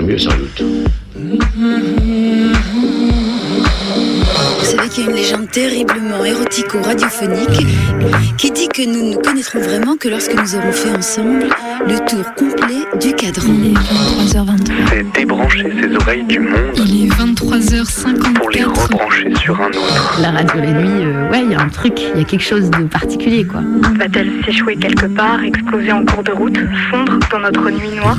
serait mieux sans doute. Vous savez qu'il y a une légende terriblement érotico-radiophonique qui dit que nous ne connaîtrons vraiment que lorsque nous aurons fait ensemble le tour complet du cadran. Il est 23h23. C'est débrancher ses oreilles du monde Il est 23h54. pour les rebrancher sur un autre. La radio la nuit, euh, ouais, il y a un truc, il y a quelque chose de particulier, quoi. Va-t-elle s'échouer quelque part, exploser en cours de route, fondre dans notre nuit noire?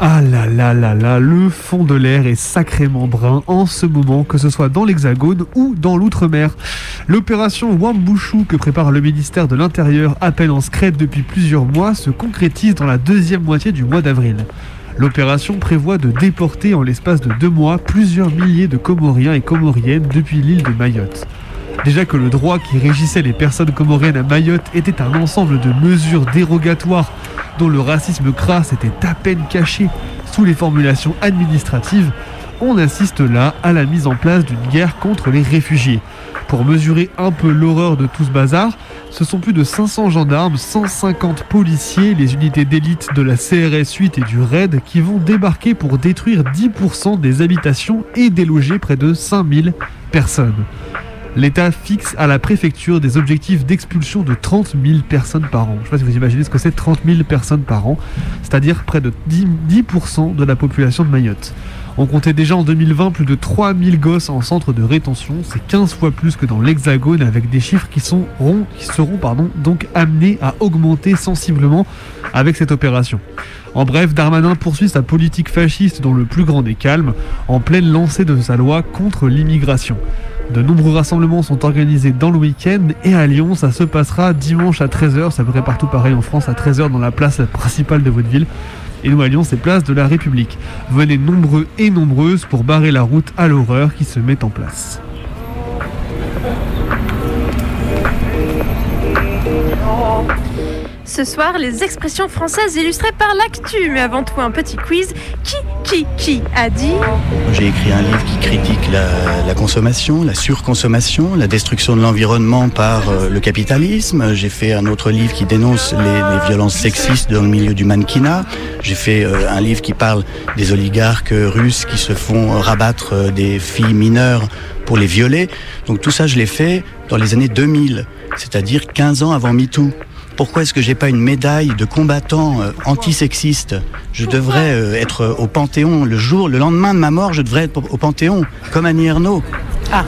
Ah là là là là, le fond de l'air est sacrément brun en ce moment, que ce soit dans l'Hexagone ou dans l'Outre-mer. L'opération Wambushu que prépare le ministère de l'Intérieur, à peine en secret depuis plusieurs mois, se concrétise dans la deuxième moitié du mois d'avril. L'opération prévoit de déporter en l'espace de deux mois plusieurs milliers de Comoriens et Comoriennes depuis l'île de Mayotte. Déjà que le droit qui régissait les personnes comoriennes à Mayotte était un ensemble de mesures dérogatoires dont le racisme crasse était à peine caché sous les formulations administratives, on assiste là à la mise en place d'une guerre contre les réfugiés. Pour mesurer un peu l'horreur de tout ce bazar, ce sont plus de 500 gendarmes, 150 policiers, les unités d'élite de la CRS 8 et du RAID qui vont débarquer pour détruire 10% des habitations et déloger près de 5000 personnes. L'État fixe à la préfecture des objectifs d'expulsion de 30 000 personnes par an. Je ne sais pas si vous imaginez ce que c'est 30 000 personnes par an, c'est-à-dire près de 10%, 10 de la population de Mayotte. On comptait déjà en 2020 plus de 3000 gosses en centre de rétention, c'est 15 fois plus que dans l'Hexagone avec des chiffres qui, seront donc amenés à augmenter sensiblement avec cette opération. En bref, Darmanin poursuit sa politique fasciste dans le plus grand des calmes, en pleine lancée de sa loi contre l'immigration. De nombreux rassemblements sont organisés dans le week-end et à Lyon, ça se passera dimanche à 13h, ça pourrait partout pareil en France à 13h dans la place principale de votre ville. Et nous à Lyon, c'est place de la République. Venez nombreux et nombreuses pour barrer la route à l'horreur qui se met en place. Ce soir, les expressions françaises illustrées par l'actu. Mais avant tout, un petit quiz. Qui, qui, qui a dit J'ai écrit un livre qui critique la, consommation, la surconsommation, la destruction de l'environnement par euh, le capitalisme. J'ai fait un autre livre qui dénonce les, les violences sexistes dans le milieu du mannequinat. J'ai fait euh, un livre qui parle des oligarques russes qui se font rabattre euh, des filles mineures pour les violer. Donc tout ça, je l'ai fait dans les années 2000, c'est-à-dire 15 ans avant MeToo. Pourquoi est-ce que j'ai pas une médaille de combattant euh, antisexiste? Je devrais euh, être au Panthéon le jour, le lendemain de ma mort, je devrais être au au Panthéon, comme Annie Ernaux. Ah.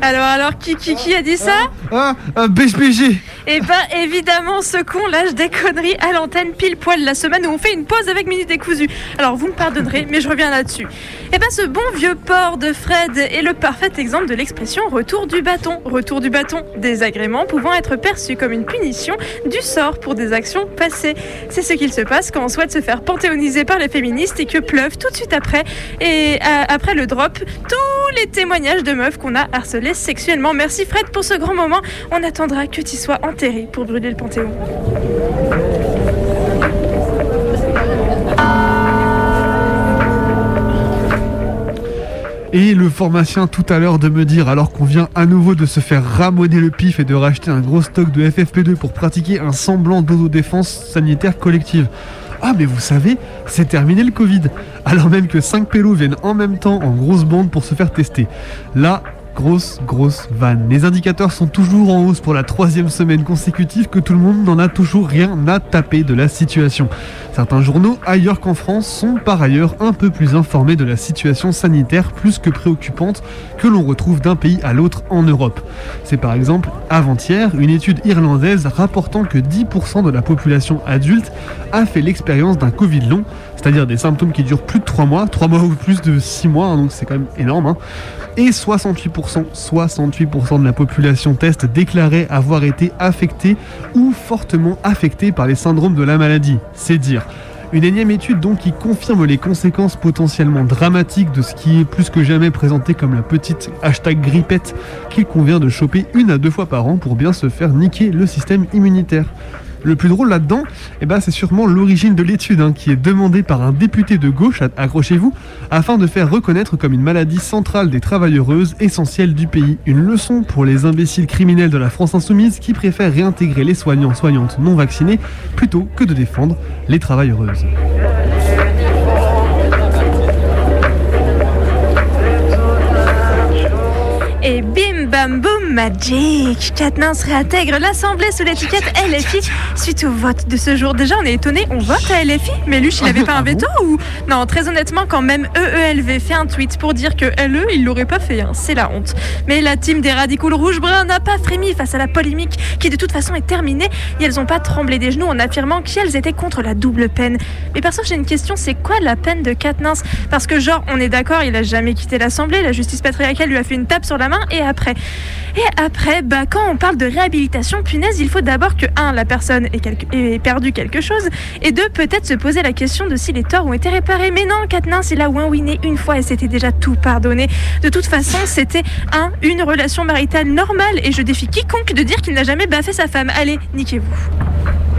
Alors, alors, qui, qui, qui a dit ça? Ah, un BSPG Eh ben, évidemment, ce con lâche des conneries à l'antenne pile poil la semaine où on fait une pause avec Minute Décousu. Alors, vous me pardonnerez, mais je reviens là-dessus. Eh ben, ce bon vieux port de Fred est le parfait exemple de l'expression retour du bâton. Retour du bâton, désagrément pouvant être perçu comme une punition du sort pour des actions passées. C'est ce qu'il se passe quand on souhaite se faire panthéoniser par les féministes et que pleuvent tout de suite après, et euh, le drop, tous les témoignages de meufs qu'on a harcelées sexuellement. Merci Fred pour ce grand moment. On attendra que tu sois pour brûler le Panthéon. Et le pharmacien tout à l'heure de me dire, alors qu'on vient à nouveau de se faire ramoner le pif et de racheter un gros stock de FFP2 pour pratiquer un semblant d'autodéfense sanitaire collective. Ah mais vous savez, c'est terminé le Covid. Alors même que 5 pélos viennent en même temps en grosse bande pour se faire tester. Là, Grosse, grosse vanne. Les indicateurs sont toujours en hausse pour la troisième semaine consécutive que tout le monde n'en a toujours rien à taper de la situation. Certains journaux, ailleurs qu'en France, sont par ailleurs un peu plus informés de la situation sanitaire plus que préoccupante que l'on retrouve d'un pays à l'autre en Europe. C'est par exemple avant-hier une étude irlandaise rapportant que 10% de la population adulte a fait l'expérience d'un Covid long, c'est-à-dire des symptômes qui durent plus de 3 mois, 3 mois ou plus de 6 mois, hein, donc c'est quand même énorme. hein. Et 68%, 68% de la population test déclarait avoir été affectée ou fortement affectée par les syndromes de la maladie. C'est dire. Une énième étude donc qui confirme les conséquences potentiellement dramatiques de ce qui est plus que jamais présenté comme la petite hashtag grippette qu'il convient de choper une à deux fois par an pour bien se faire niquer le système immunitaire. Le plus drôle là-dedans, eh ben, c'est sûrement l'origine de l'étude hein, qui est demandée par un député de gauche, accrochez-vous, afin de faire reconnaître comme une maladie centrale des travailleuses essentielles du pays. Une leçon pour les imbéciles criminels de la France insoumise qui préfèrent réintégrer les soignants soignantes non vaccinés plutôt que de défendre les travailleuses. Et bim bam boum magic Katnins réintègre l'Assemblée sous l'étiquette LFI suite au vote de ce jour. Déjà, on est étonné, on vote à LFI Mais Luche, il avait pas un veto ou? Non, très honnêtement, quand même EELV fait un tweet pour dire que LE, il l'aurait pas fait, hein. c'est la honte. Mais la team des radicaux rouge-brun n'a pas frémi face à la polémique qui de toute façon est terminée. Et elles ont pas tremblé des genoux en affirmant qu'elles étaient contre la double peine. Mais perso, j'ai une question, c'est quoi la peine de Katnins Parce que genre, on est d'accord, il a jamais quitté l'Assemblée, la justice patriarcale lui a fait une tape sur la main et après Et après, bah, quand on parle de réhabilitation, punaise, il faut d'abord que, un, la personne ait, perdu quelque chose, et deux, peut-être se poser la question de si les torts ont été réparés. Mais non, Katniss, il a win-winné une fois et c'était déjà tout pardonné. De toute façon, c'était, un, une relation maritale normale, et je défie quiconque de dire qu'il n'a jamais baffé sa femme. Allez, niquez-vous.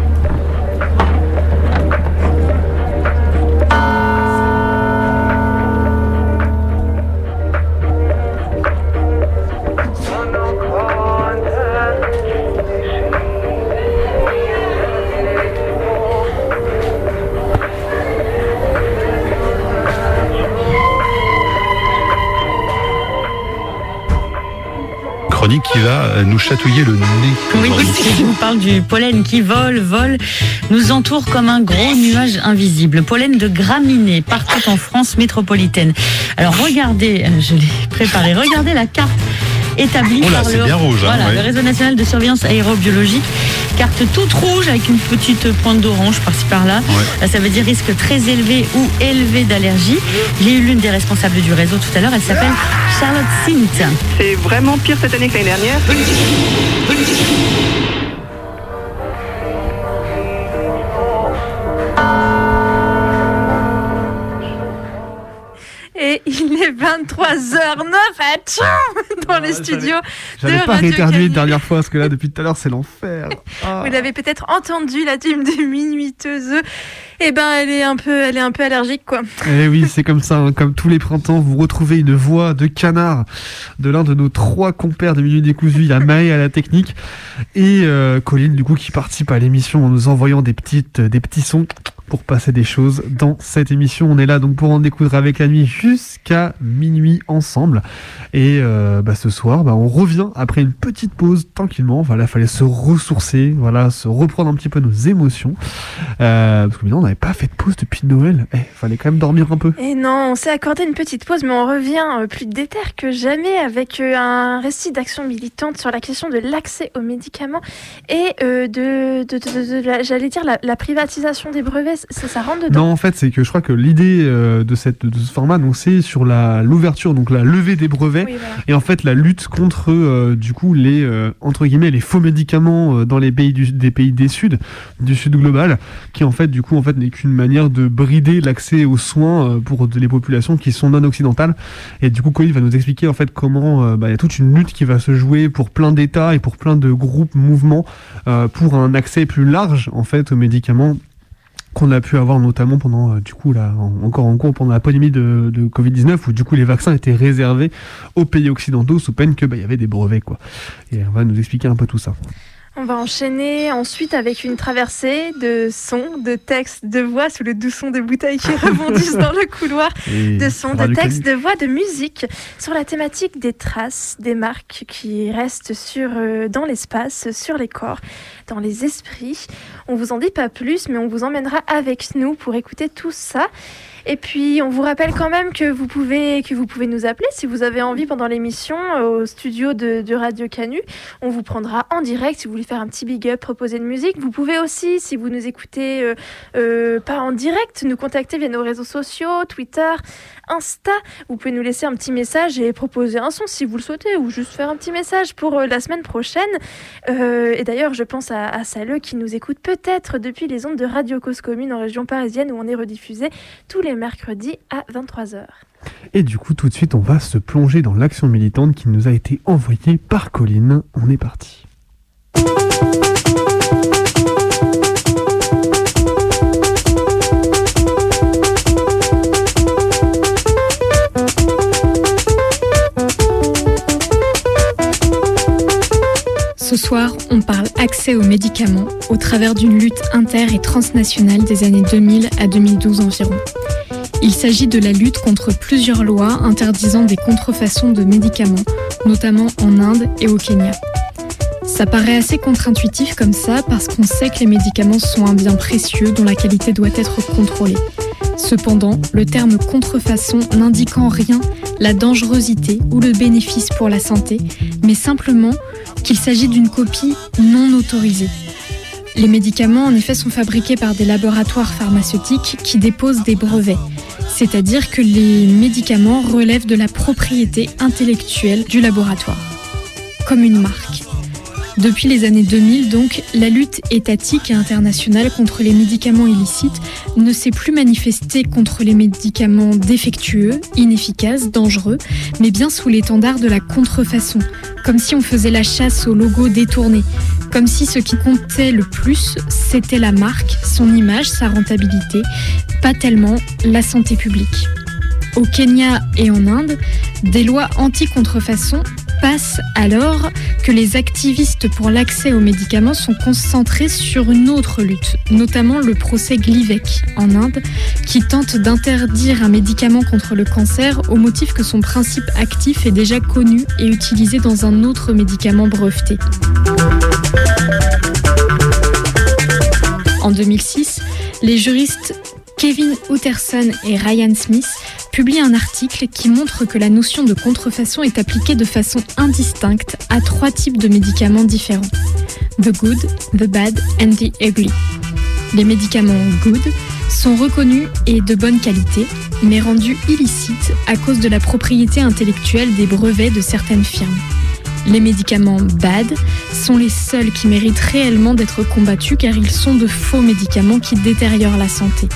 Chronique qui va euh, nous chatouiller le nez. Oui, je vous parle du pollen qui vole, vole, nous entoure comme un gros nuage invisible. Pollen de graminées partout en France métropolitaine. Alors regardez, euh, je l'ai préparé, regardez la carte établie Oh là, par le, bien rouge, hein, voilà, ouais. le réseau national de surveillance aérobiologique. Carte toute rouge avec une petite pointe d'orange par-ci par-là. Ça veut dire risque très élevé ou élevé d'allergie. J'ai eu l'une des responsables du réseau tout à l'heure, elle s'appelle Charlotte Sint. C'est vraiment pire cette année que l'année dernière. Est 23h09 à dans les studios de J'avais pas Radio rééternué Canu. une dernière fois parce que là, depuis tout à l'heure, c'est l'enfer. Ah. Vous l'avez peut-être entendu, la team des minuiteuses. Eh ben, elle est un peu, elle est un peu allergique, quoi. Eh oui, c'est comme ça, hein. comme tous les printemps, vous retrouvez une voix de canard de l'un de nos trois compères de Minuit Décousu. Il y a Maë à la technique et euh, Colline, du coup, qui participe à l'émission en nous envoyant des, petites, des petits sons pour passer des choses dans cette émission. On est là donc pour en découdre avec la nuit jusqu'à minuit ensemble. Et euh, bah, ce soir, bah, on revient après une petite pause tranquillement. Voilà, fallait se ressourcer, voilà, se reprendre un petit peu nos émotions. Euh, parce que maintenant, on n'avait pas fait de pause depuis Noël. Eh, fallait quand même dormir un peu. Et non, on s'est accordé une petite pause, mais on revient euh, plus déter que jamais avec un récit d'action militante sur la question de l'accès aux médicaments et de, de, de- de- de la- j'allais dire, la privatisation des brevets. Ça, ça rentre dedans Non, en fait, c'est que je crois que l'idée euh, de, cette, de ce format, donc, c'est sur la l'ouverture, donc la levée des brevets, Oui, voilà. et en fait la lutte contre, euh, du coup, les euh, entre guillemets les faux médicaments euh, dans les pays du, des pays des Sud, du Sud global, qui en fait, du coup, en fait, n'est qu'une manière de brider l'accès aux soins pour les populations qui sont non occidentales. Et du coup, Colin va nous expliquer en fait comment bah, il y a toute une lutte qui va se jouer pour plein d'États et pour plein de groupes, mouvements, pour un accès plus large en fait aux médicaments qu'on a pu avoir notamment pendant euh, du coup là en- encore en cours pendant la pandémie de, de Covid-19 où du coup les vaccins étaient réservés aux pays occidentaux sous peine que bah, y avait des brevets quoi. Et on va nous expliquer un peu tout ça On va enchaîner ensuite avec une traversée de sons, de textes, de voix sous le doux son des bouteilles qui rebondissent dans le couloir, Et de sons, de textes, de voix, de musique sur la thématique des traces, des marques qui restent sur, euh, dans l'espace, sur les corps, dans les esprits. On vous en dit pas plus, mais on vous emmènera avec nous pour écouter tout ça. Et puis, on vous rappelle quand même que vous pouvez, que vous pouvez nous appeler si vous avez envie pendant l'émission euh, au studio de, Radio Canu. On vous prendra en direct si vous voulez faire un petit big up, proposer une musique. Vous pouvez aussi, si vous nous écoutez euh, euh, pas en direct, nous contacter via nos réseaux sociaux, Twitter, Insta. Vous pouvez nous laisser un petit message et proposer un son si vous le souhaitez ou juste faire un petit message pour la semaine prochaine. Et d'ailleurs, je pense à, à qui nous écoutent peut-être depuis les ondes de Radio Cause Commune en région parisienne où on est rediffusé tous les mercredis à 23h. Et du coup, tout de suite, on va se plonger dans l'action militante qui nous a été envoyée par Colline. On est parti. Ce soir, on parle accès aux médicaments au travers d'une lutte inter- et transnationale des années 2000 à 2012 environ. Il s'agit de la lutte contre plusieurs lois interdisant des contrefaçons de médicaments, notamment en Inde et au Kenya. Ça paraît assez contre-intuitif comme ça parce qu'on sait que les médicaments sont un bien précieux dont la qualité doit être contrôlée. Cependant, le terme contrefaçon n'indique en rien la dangerosité ou le bénéfice pour la santé, mais simplement qu'il s'agit d'une copie non autorisée. Les médicaments, en effet, sont fabriqués par des laboratoires pharmaceutiques qui déposent des brevets, c'est-à-dire que les médicaments relèvent de la propriété intellectuelle du laboratoire, comme une marque. Depuis les années 2000, donc, la lutte étatique et internationale contre les médicaments illicites ne s'est plus manifestée contre les médicaments défectueux, inefficaces, dangereux, mais bien sous l'étendard de la contrefaçon, comme si on faisait la chasse au logo détourné, comme si ce qui comptait le plus, c'était la marque, son image, sa rentabilité, pas tellement la santé publique. Au Kenya et en Inde, des lois anti-contrefaçon passent alors que les activistes pour l'accès aux médicaments sont concentrés sur une autre lutte, notamment le procès Glivec en Inde, qui tente d'interdire un médicament contre le cancer au motif que son principe actif est déjà connu et utilisé dans un autre médicament breveté. En 2006, les juristes Kevin Utterson et Ryan Smith publient un article qui montre que la notion de contrefaçon est appliquée de façon indistincte à trois types de médicaments différents. The good, the bad and the ugly. Les médicaments good sont reconnus et de bonne qualité, mais rendus illicites à cause de la propriété intellectuelle des brevets de certaines firmes. Les médicaments bad sont les seuls qui méritent réellement d'être combattus car ils sont de faux médicaments qui détériorent la santé.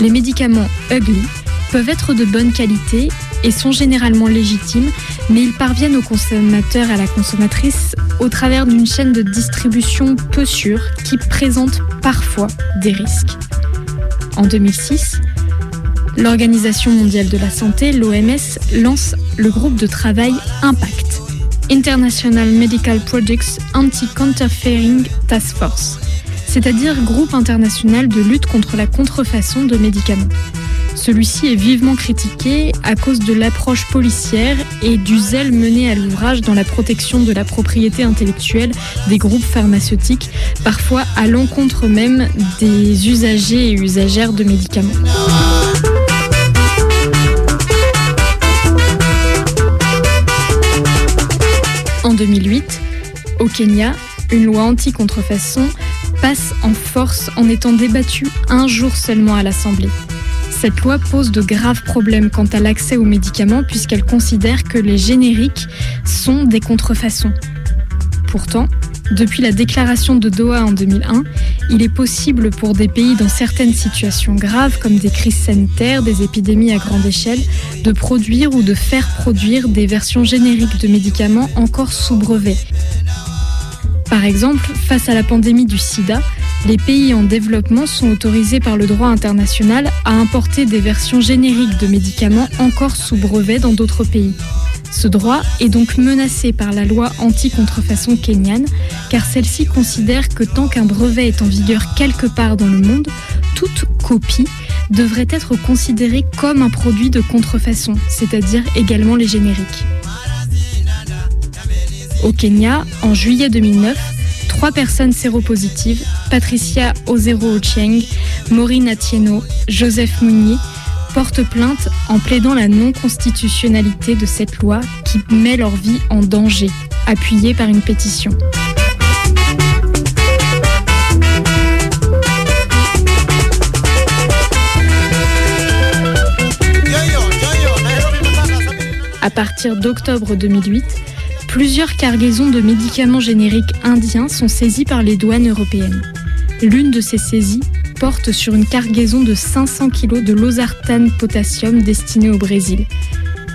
Les médicaments ugly peuvent être de bonne qualité et sont généralement légitimes, mais ils parviennent au consommateur et à la consommatrice au travers d'une chaîne de distribution peu sûre qui présente parfois des risques. En 2006, l'Organisation mondiale de la santé, l'OMS, lance le groupe de travail Impact, International Medical Products Anti-Counterfeiting Task Force, c'est-à-dire groupe international de lutte contre la contrefaçon de médicaments. Celui-ci est vivement critiqué à cause de l'approche policière et du zèle mené à l'ouvrage dans la protection de la propriété intellectuelle des groupes pharmaceutiques, parfois à l'encontre même des usagers et usagères de médicaments. En 2008, au Kenya, une loi anti-contrefaçon passe en force en étant débattue un jour seulement à l'Assemblée. Cette loi pose de graves problèmes quant à l'accès aux médicaments puisqu'elle considère que les génériques sont des contrefaçons. Pourtant, depuis la déclaration de Doha en 2001, il est possible pour des pays dans certaines situations graves comme des crises sanitaires, des épidémies à grande échelle, de produire ou de faire produire des versions génériques de médicaments encore sous brevet. Par exemple, face à la pandémie du sida, les pays en développement sont autorisés par le droit international à importer des versions génériques de médicaments encore sous brevet dans d'autres pays. Ce droit est donc menacé par la loi anti-contrefaçon kenyane, car celle-ci considère que tant qu'un brevet est en vigueur quelque part dans le monde, toute copie devrait être considérée comme un produit de contrefaçon, c'est-à-dire également les génériques. Au Kenya, en juillet 2009, trois personnes séropositives, Patricia Ozero Ochieng, Maureen Atieno, Joseph Mounier, portent plainte en plaidant la non-constitutionnalité de cette loi qui met leur vie en danger, appuyée par une pétition. À partir d'octobre 2008, plusieurs cargaisons de médicaments génériques indiens sont saisies par les douanes européennes. L'une de ces saisies porte sur une cargaison de 500 kg de losartane potassium destiné au Brésil.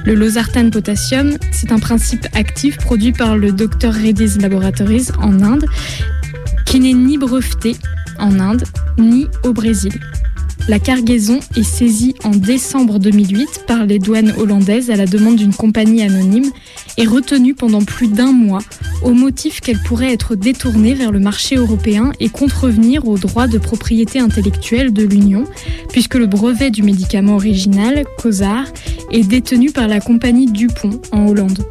Le losartane potassium, c'est un principe actif produit par le Dr Reddy's Laboratories en Inde, qui n'est ni breveté en Inde ni au Brésil. La cargaison est saisie en décembre 2008 par les douanes hollandaises à la demande d'une compagnie anonyme et retenue pendant plus d'un mois au motif qu'elle pourrait être détournée vers le marché européen et contrevenir aux droits de propriété intellectuelle de l'Union, puisque le brevet du médicament original, COSAR, est détenu par la compagnie Dupont en Hollande.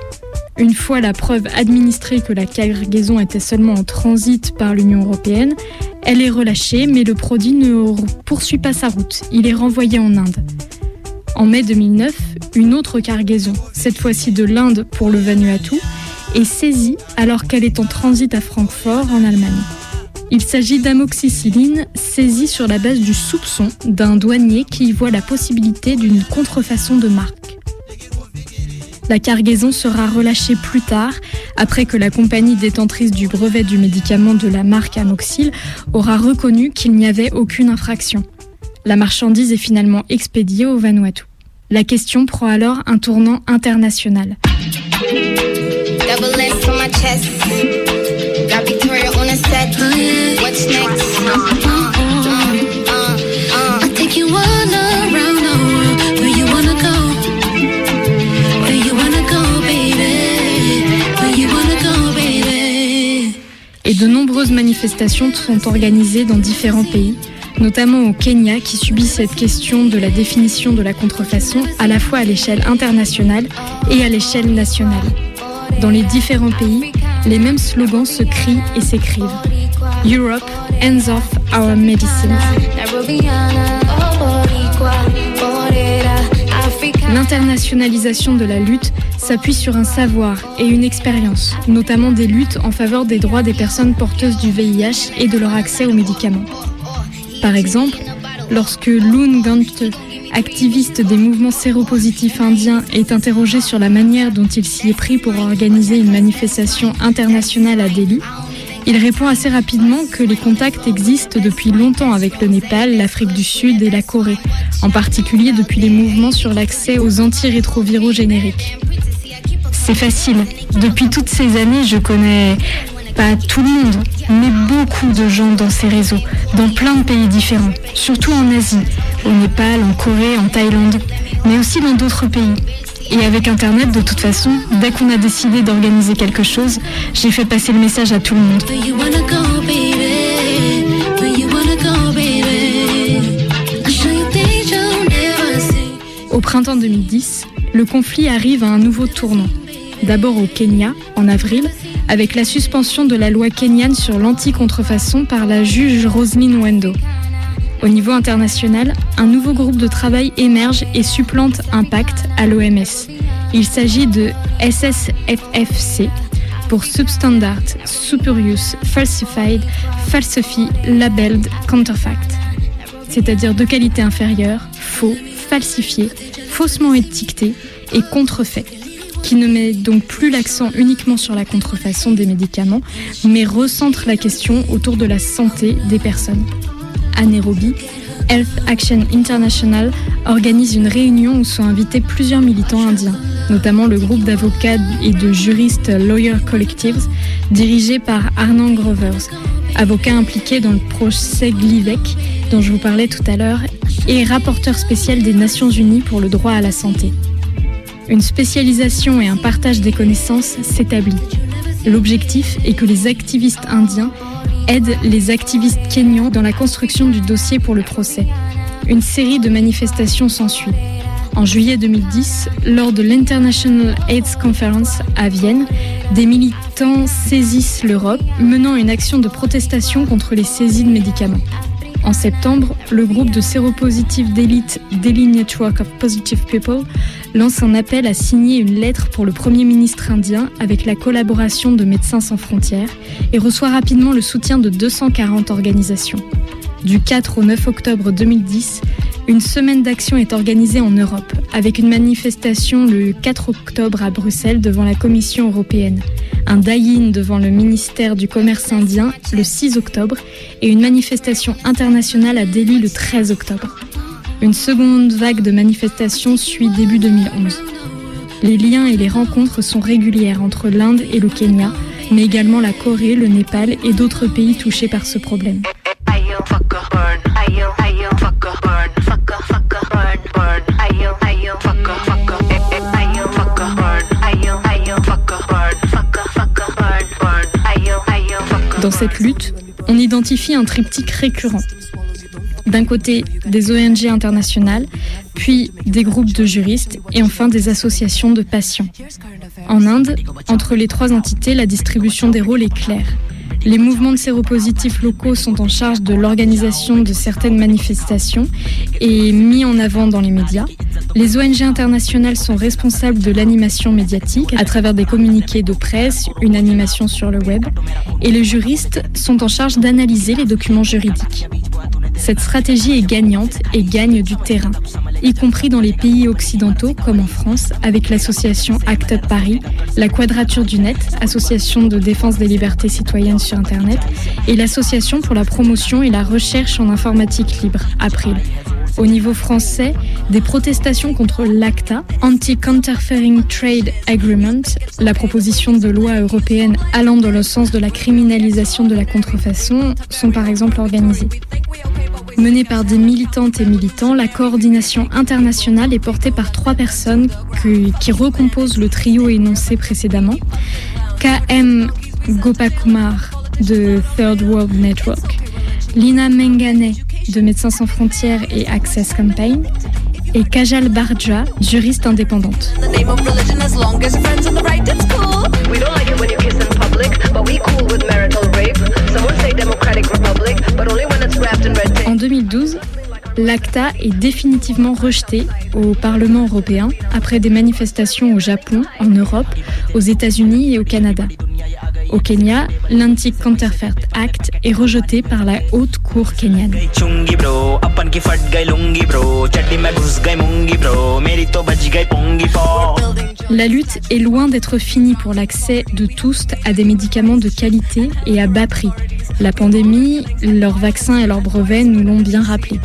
Une fois la preuve administrée que la cargaison était seulement en transit par l'Union européenne, elle est relâchée, mais le produit ne poursuit pas sa route. Il est renvoyé en Inde. En mai 2009, une autre cargaison, cette fois-ci de l'Inde pour le Vanuatu, est saisie alors qu'elle est en transit à Francfort en Allemagne. Il s'agit d'amoxicilline saisie sur la base du soupçon d'un douanier qui y voit la possibilité d'une contrefaçon de marque. La cargaison sera relâchée plus tard, après que la compagnie détentrice du brevet du médicament de la marque Amoxil aura reconnu qu'il n'y avait aucune infraction. La marchandise est finalement expédiée au Vanuatu. La question prend alors un tournant international. Et de nombreuses manifestations sont organisées dans différents pays, notamment au Kenya qui subit cette question de la définition de la contrefaçon à la fois à l'échelle internationale et à l'échelle nationale. Dans les différents pays, les mêmes slogans se crient et s'écrivent. Europe, hands off our medicine. L'internationalisation de la lutte s'appuie sur un savoir et une expérience, notamment des luttes en faveur des droits des personnes porteuses du VIH et de leur accès aux médicaments. Par exemple, lorsque Loon Gant, activiste des mouvements séropositifs indiens, est interrogé sur la manière dont il s'y est pris pour organiser une manifestation internationale à Delhi, il répond assez rapidement que les contacts existent depuis longtemps avec le Népal, l'Afrique du Sud et la Corée, en particulier depuis les mouvements sur l'accès aux antirétroviraux génériques. C'est facile. Depuis toutes ces années, je connais pas tout le monde, mais beaucoup de gens dans ces réseaux, dans plein de pays différents, surtout en Asie, au Népal, en Corée, en Thaïlande, mais aussi dans d'autres pays. Et avec Internet, de toute façon, dès qu'on a décidé d'organiser quelque chose, j'ai fait passer le message à tout le monde. Au printemps 2010, le conflit arrive à un nouveau tournant. D'abord au Kenya, en avril, avec la suspension de la loi kenyane sur l'anti-contrefaçon par la juge Roseline Wendo. Au niveau international, un nouveau groupe de travail émerge et supplante Impact à l'OMS. Il s'agit de SSFFC pour Substandard, Superius, Falsified, Falsify, Labeled, Counterfact, c'est-à-dire de qualité inférieure, faux, falsifié, faussement étiqueté et contrefait qui ne met donc plus l'accent uniquement sur la contrefaçon des médicaments, mais recentre la question autour de la santé des personnes à Nairobi, Health Action International organise une réunion où sont invités plusieurs militants indiens, notamment le groupe d'avocats et de juristes Lawyer Collectives, dirigé par Arnand Grovers, avocat impliqué dans le procès Glivec dont je vous parlais tout à l'heure et rapporteur spécial des Nations Unies pour le droit à la santé. Une spécialisation et un partage des connaissances s'établit. L'objectif est que les activistes indiens aident les activistes kenyans dans la construction du dossier pour le procès. Une série de manifestations s'ensuit. En juillet 2010, lors de l'International AIDS Conference à Vienne, des militants saisissent l'Europe, menant une action de protestation contre les saisies de médicaments. En septembre, le groupe de séropositifs d'élite Daily Network of Positive People lance un appel à signer une lettre pour le Premier ministre indien avec la collaboration de Médecins sans frontières et reçoit rapidement le soutien de 240 organisations. Du 4 au 9 octobre 2010, une semaine d'action est organisée en Europe, avec une manifestation le 4 octobre à Bruxelles devant la Commission européenne, un die-in devant le ministère du Commerce indien le 6 octobre et une manifestation internationale à Delhi le 13 octobre. Une seconde vague de manifestations suit début 2011. Les liens et les rencontres sont régulières entre l'Inde et le Kenya, mais également la Corée, le Népal et d'autres pays touchés par ce problème. Dans cette lutte, on identifie un triptyque récurrent. D'un côté, des ONG internationales, puis des groupes de juristes et enfin des associations de patients. En Inde, entre les trois entités, la distribution des rôles est claire. Les mouvements de séropositifs locaux sont en charge de l'organisation de certaines manifestations et mis en avant dans les médias. Les ONG internationales sont responsables de l'animation médiatique à travers des communiqués de presse, une animation sur le web. Et les juristes sont en charge d'analyser les documents juridiques. Cette stratégie est gagnante et gagne du terrain, y compris dans les pays occidentaux comme en France avec l'association Act Up Paris, la Quadrature du Net, association de défense des libertés citoyennes sur Internet, et l'association pour la promotion et la recherche en informatique libre, April. Au niveau français, des protestations contre l'ACTA, Anti-Counterfeiting Trade Agreement, la proposition de loi européenne allant dans le sens de la criminalisation de la contrefaçon, sont par exemple organisées. Menée par des militantes et militants, la coordination internationale est portée par trois personnes qui recomposent le trio énoncé précédemment. KM Gopakumar de Third World Network, Lina Mengane de Médecins sans frontières et Access Campaign, et Kajal Barja, juriste indépendante. En 2012, l'ACTA est définitivement rejeté au Parlement européen après des manifestations au Japon, en Europe, aux États-Unis et au Canada. Au Kenya, l'Anti-Counterfeit Act est rejeté par la haute cour kenyane. La lutte est loin d'être finie pour l'accès de tous à des médicaments de qualité et à bas prix. La pandémie, leurs vaccins et leurs brevets nous l'ont bien rappelé.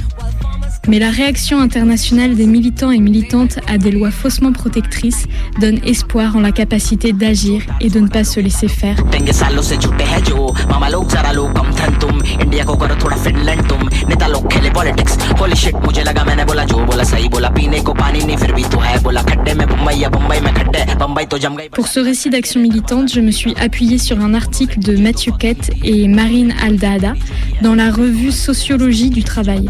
Mais la réaction internationale des militants et militantes à des lois faussement protectrices donne espoir en la capacité d'agir et de ne pas se laisser faire. Pour ce récit d'action militante, je me suis appuyée sur un article de Mathieu Kett et Marine Aldada dans la revue Sociologie du travail.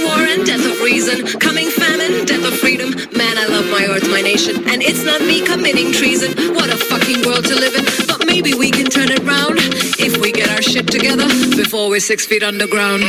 war and death of reason, coming famine, death of freedom. Man, I love my earth, my nation, and it's not me committing treason. What a fucking world to live in. But maybe we can turn it round if we get our shit together before we're six feet underground.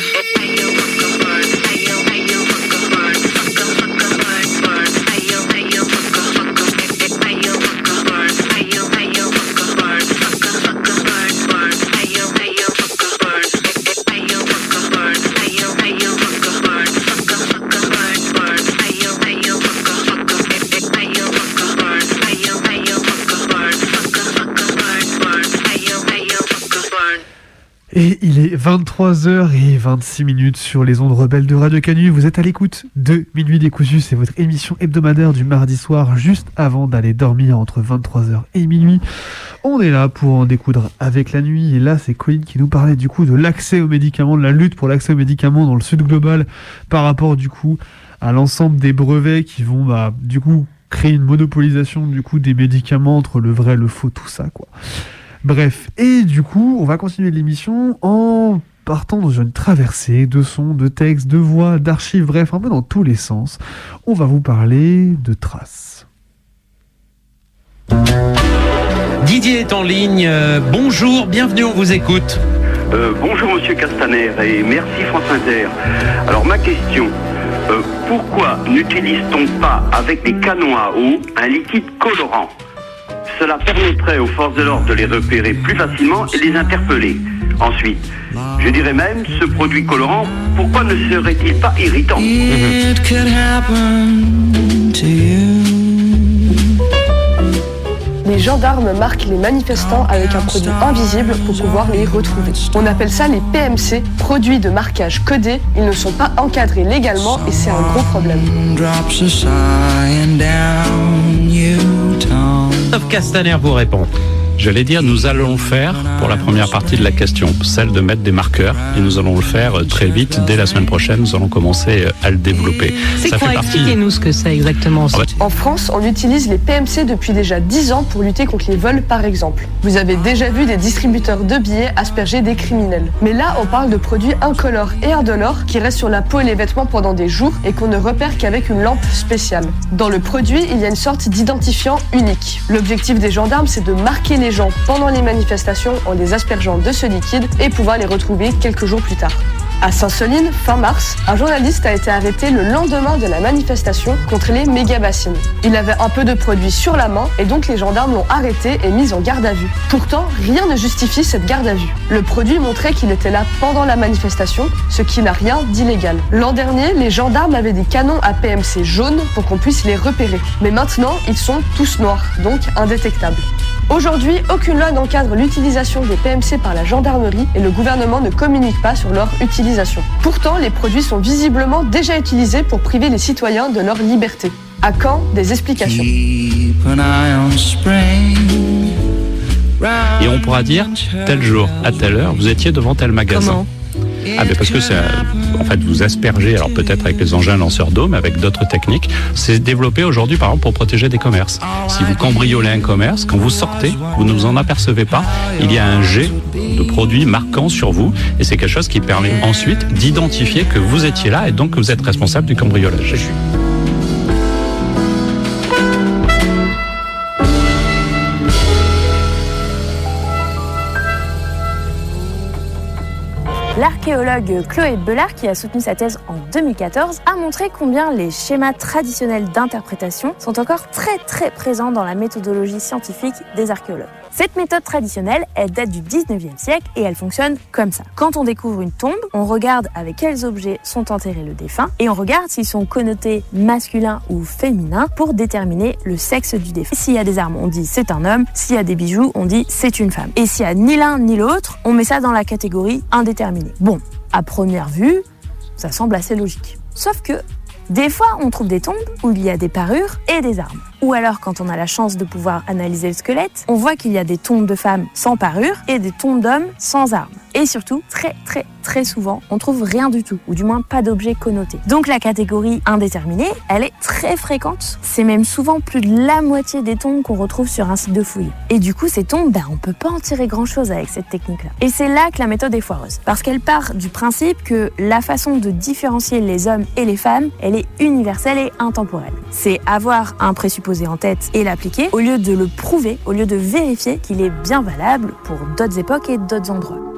23h26 minutes sur les ondes rebelles de Radio Canu. Vous êtes à l'écoute de Minuit décousu, c'est votre émission hebdomadaire du mardi soir, juste avant d'aller dormir entre 23h et minuit. On est là pour en découdre avec la nuit. Et là, c'est Colin qui nous parlait du coup de l'accès aux médicaments, de la lutte pour l'accès aux médicaments dans le sud global par rapport du coup à l'ensemble des brevets qui vont bah, du coup créer une monopolisation du coup des médicaments entre le vrai, le faux, tout ça quoi. Bref, et du coup, on va continuer l'émission en partant dans une traversée de sons, de textes, de voix, d'archives, bref, un peu dans tous les sens. On va vous parler de traces. Didier est en ligne. Euh, bonjour, bienvenue, on vous écoute. Euh, bonjour Monsieur Castaner et merci France Inter. Alors ma question, euh, pourquoi n'utilise-t-on pas avec des canons à eau un liquide colorant Cela permettrait aux forces de l'ordre de les repérer plus facilement et les interpeller. Ensuite, je dirais même, ce produit colorant, pourquoi ne serait-il pas irritant? Les gendarmes marquent les manifestants avec un produit invisible pour pouvoir les retrouver. On appelle ça les PMC, produits de marquage codés. Ils ne sont pas encadrés légalement et c'est un gros problème. Christophe Castaner vous répond. J'allais dire, nous allons le faire pour la première partie de la question, celle de mettre des marqueurs, et nous allons le faire euh, très vite. Dès la semaine prochaine, nous allons commencer euh, à le développer. C'est Ça quoi fait partie- Expliquez-nous ce que c'est exactement. Ah bah, En France, on utilise les PMC depuis déjà 10 ans pour lutter contre les vols, par exemple. Vous avez déjà vu des distributeurs de billets asperger des criminels. Mais là, on parle de produits incolores et indolores qui restent sur la peau et les vêtements pendant des jours et qu'on ne repère qu'avec une lampe spéciale. Dans le produit, il y a une sorte d'identifiant unique. L'objectif des gendarmes, c'est de marquer les gens pendant les manifestations en les aspergeant de ce liquide et pouvoir les retrouver quelques jours plus tard. À Saint-Soline, fin mars, un journaliste a été arrêté le lendemain de la manifestation contre les méga-bassines. Il avait un peu de produit sur la main et donc les gendarmes l'ont arrêté et mis en garde à vue. Pourtant, rien ne justifie cette garde à vue. Le produit montrait qu'il était là pendant la manifestation, ce qui n'a rien d'illégal. L'an dernier, les gendarmes avaient des canons à PMC jaunes pour qu'on puisse les repérer. Mais maintenant, ils sont tous noirs, donc indétectables. Aujourd'hui, aucune loi n'encadre l'utilisation des PMC par la gendarmerie et le gouvernement ne communique pas sur leur utilisation. Pourtant, les produits sont visiblement déjà utilisés pour priver les citoyens de leur liberté. À quand des explications Et on pourra dire, tel jour, à telle heure, vous étiez devant tel magasin. Comment Ah ben parce que en fait, vous aspergez, alors peut-être avec les engins lanceurs d'eau, mais avec d'autres techniques. C'est développé aujourd'hui, par exemple, pour protéger des commerces. Si vous cambriolez un commerce, quand vous sortez, vous ne vous en apercevez pas, il y a un jet de produits marquant sur vous, et c'est quelque chose qui permet ensuite d'identifier que vous étiez là et donc que vous êtes responsable du cambriolage. L'archéologue Chloé Bellard, qui a soutenu sa thèse en 2014, a montré combien les schémas traditionnels d'interprétation sont encore très très présents dans la méthodologie scientifique des archéologues. Cette méthode traditionnelle, elle date du 19e siècle et elle fonctionne comme ça. Quand on découvre une tombe, on regarde avec quels objets sont enterrés le défunt et on regarde s'ils sont connotés masculins ou féminins pour déterminer le sexe du défunt. S'il y a des armes, on dit c'est un homme. S'il y a des bijoux, on dit c'est une femme. Et s'il y a ni l'un ni l'autre, on met ça dans la catégorie indéterminée. Bon, à première vue, ça semble assez logique. Sauf que des fois, on trouve des tombes où il y a des parures et des armes. Ou alors, quand on a la chance de pouvoir analyser le squelette, on voit qu'il y a des tombes de femmes sans parure et des tombes d'hommes sans armes. Et surtout, très très très souvent, on trouve rien du tout, ou du moins pas d'objet connoté. Donc la catégorie indéterminée, elle est très fréquente. C'est même souvent plus de la moitié des tombes qu'on retrouve sur un site de fouille. Et du coup, ces tombes, ben, on peut pas en tirer grand chose avec cette technique-là. Et c'est là que la méthode est foireuse. Parce qu'elle part du principe que la façon de différencier les hommes et les femmes, elle est universelle et intemporelle. C'est avoir un présupposé en tête et l'appliquer, au lieu de le prouver, au lieu de vérifier qu'il est bien valable pour d'autres époques et d'autres endroits.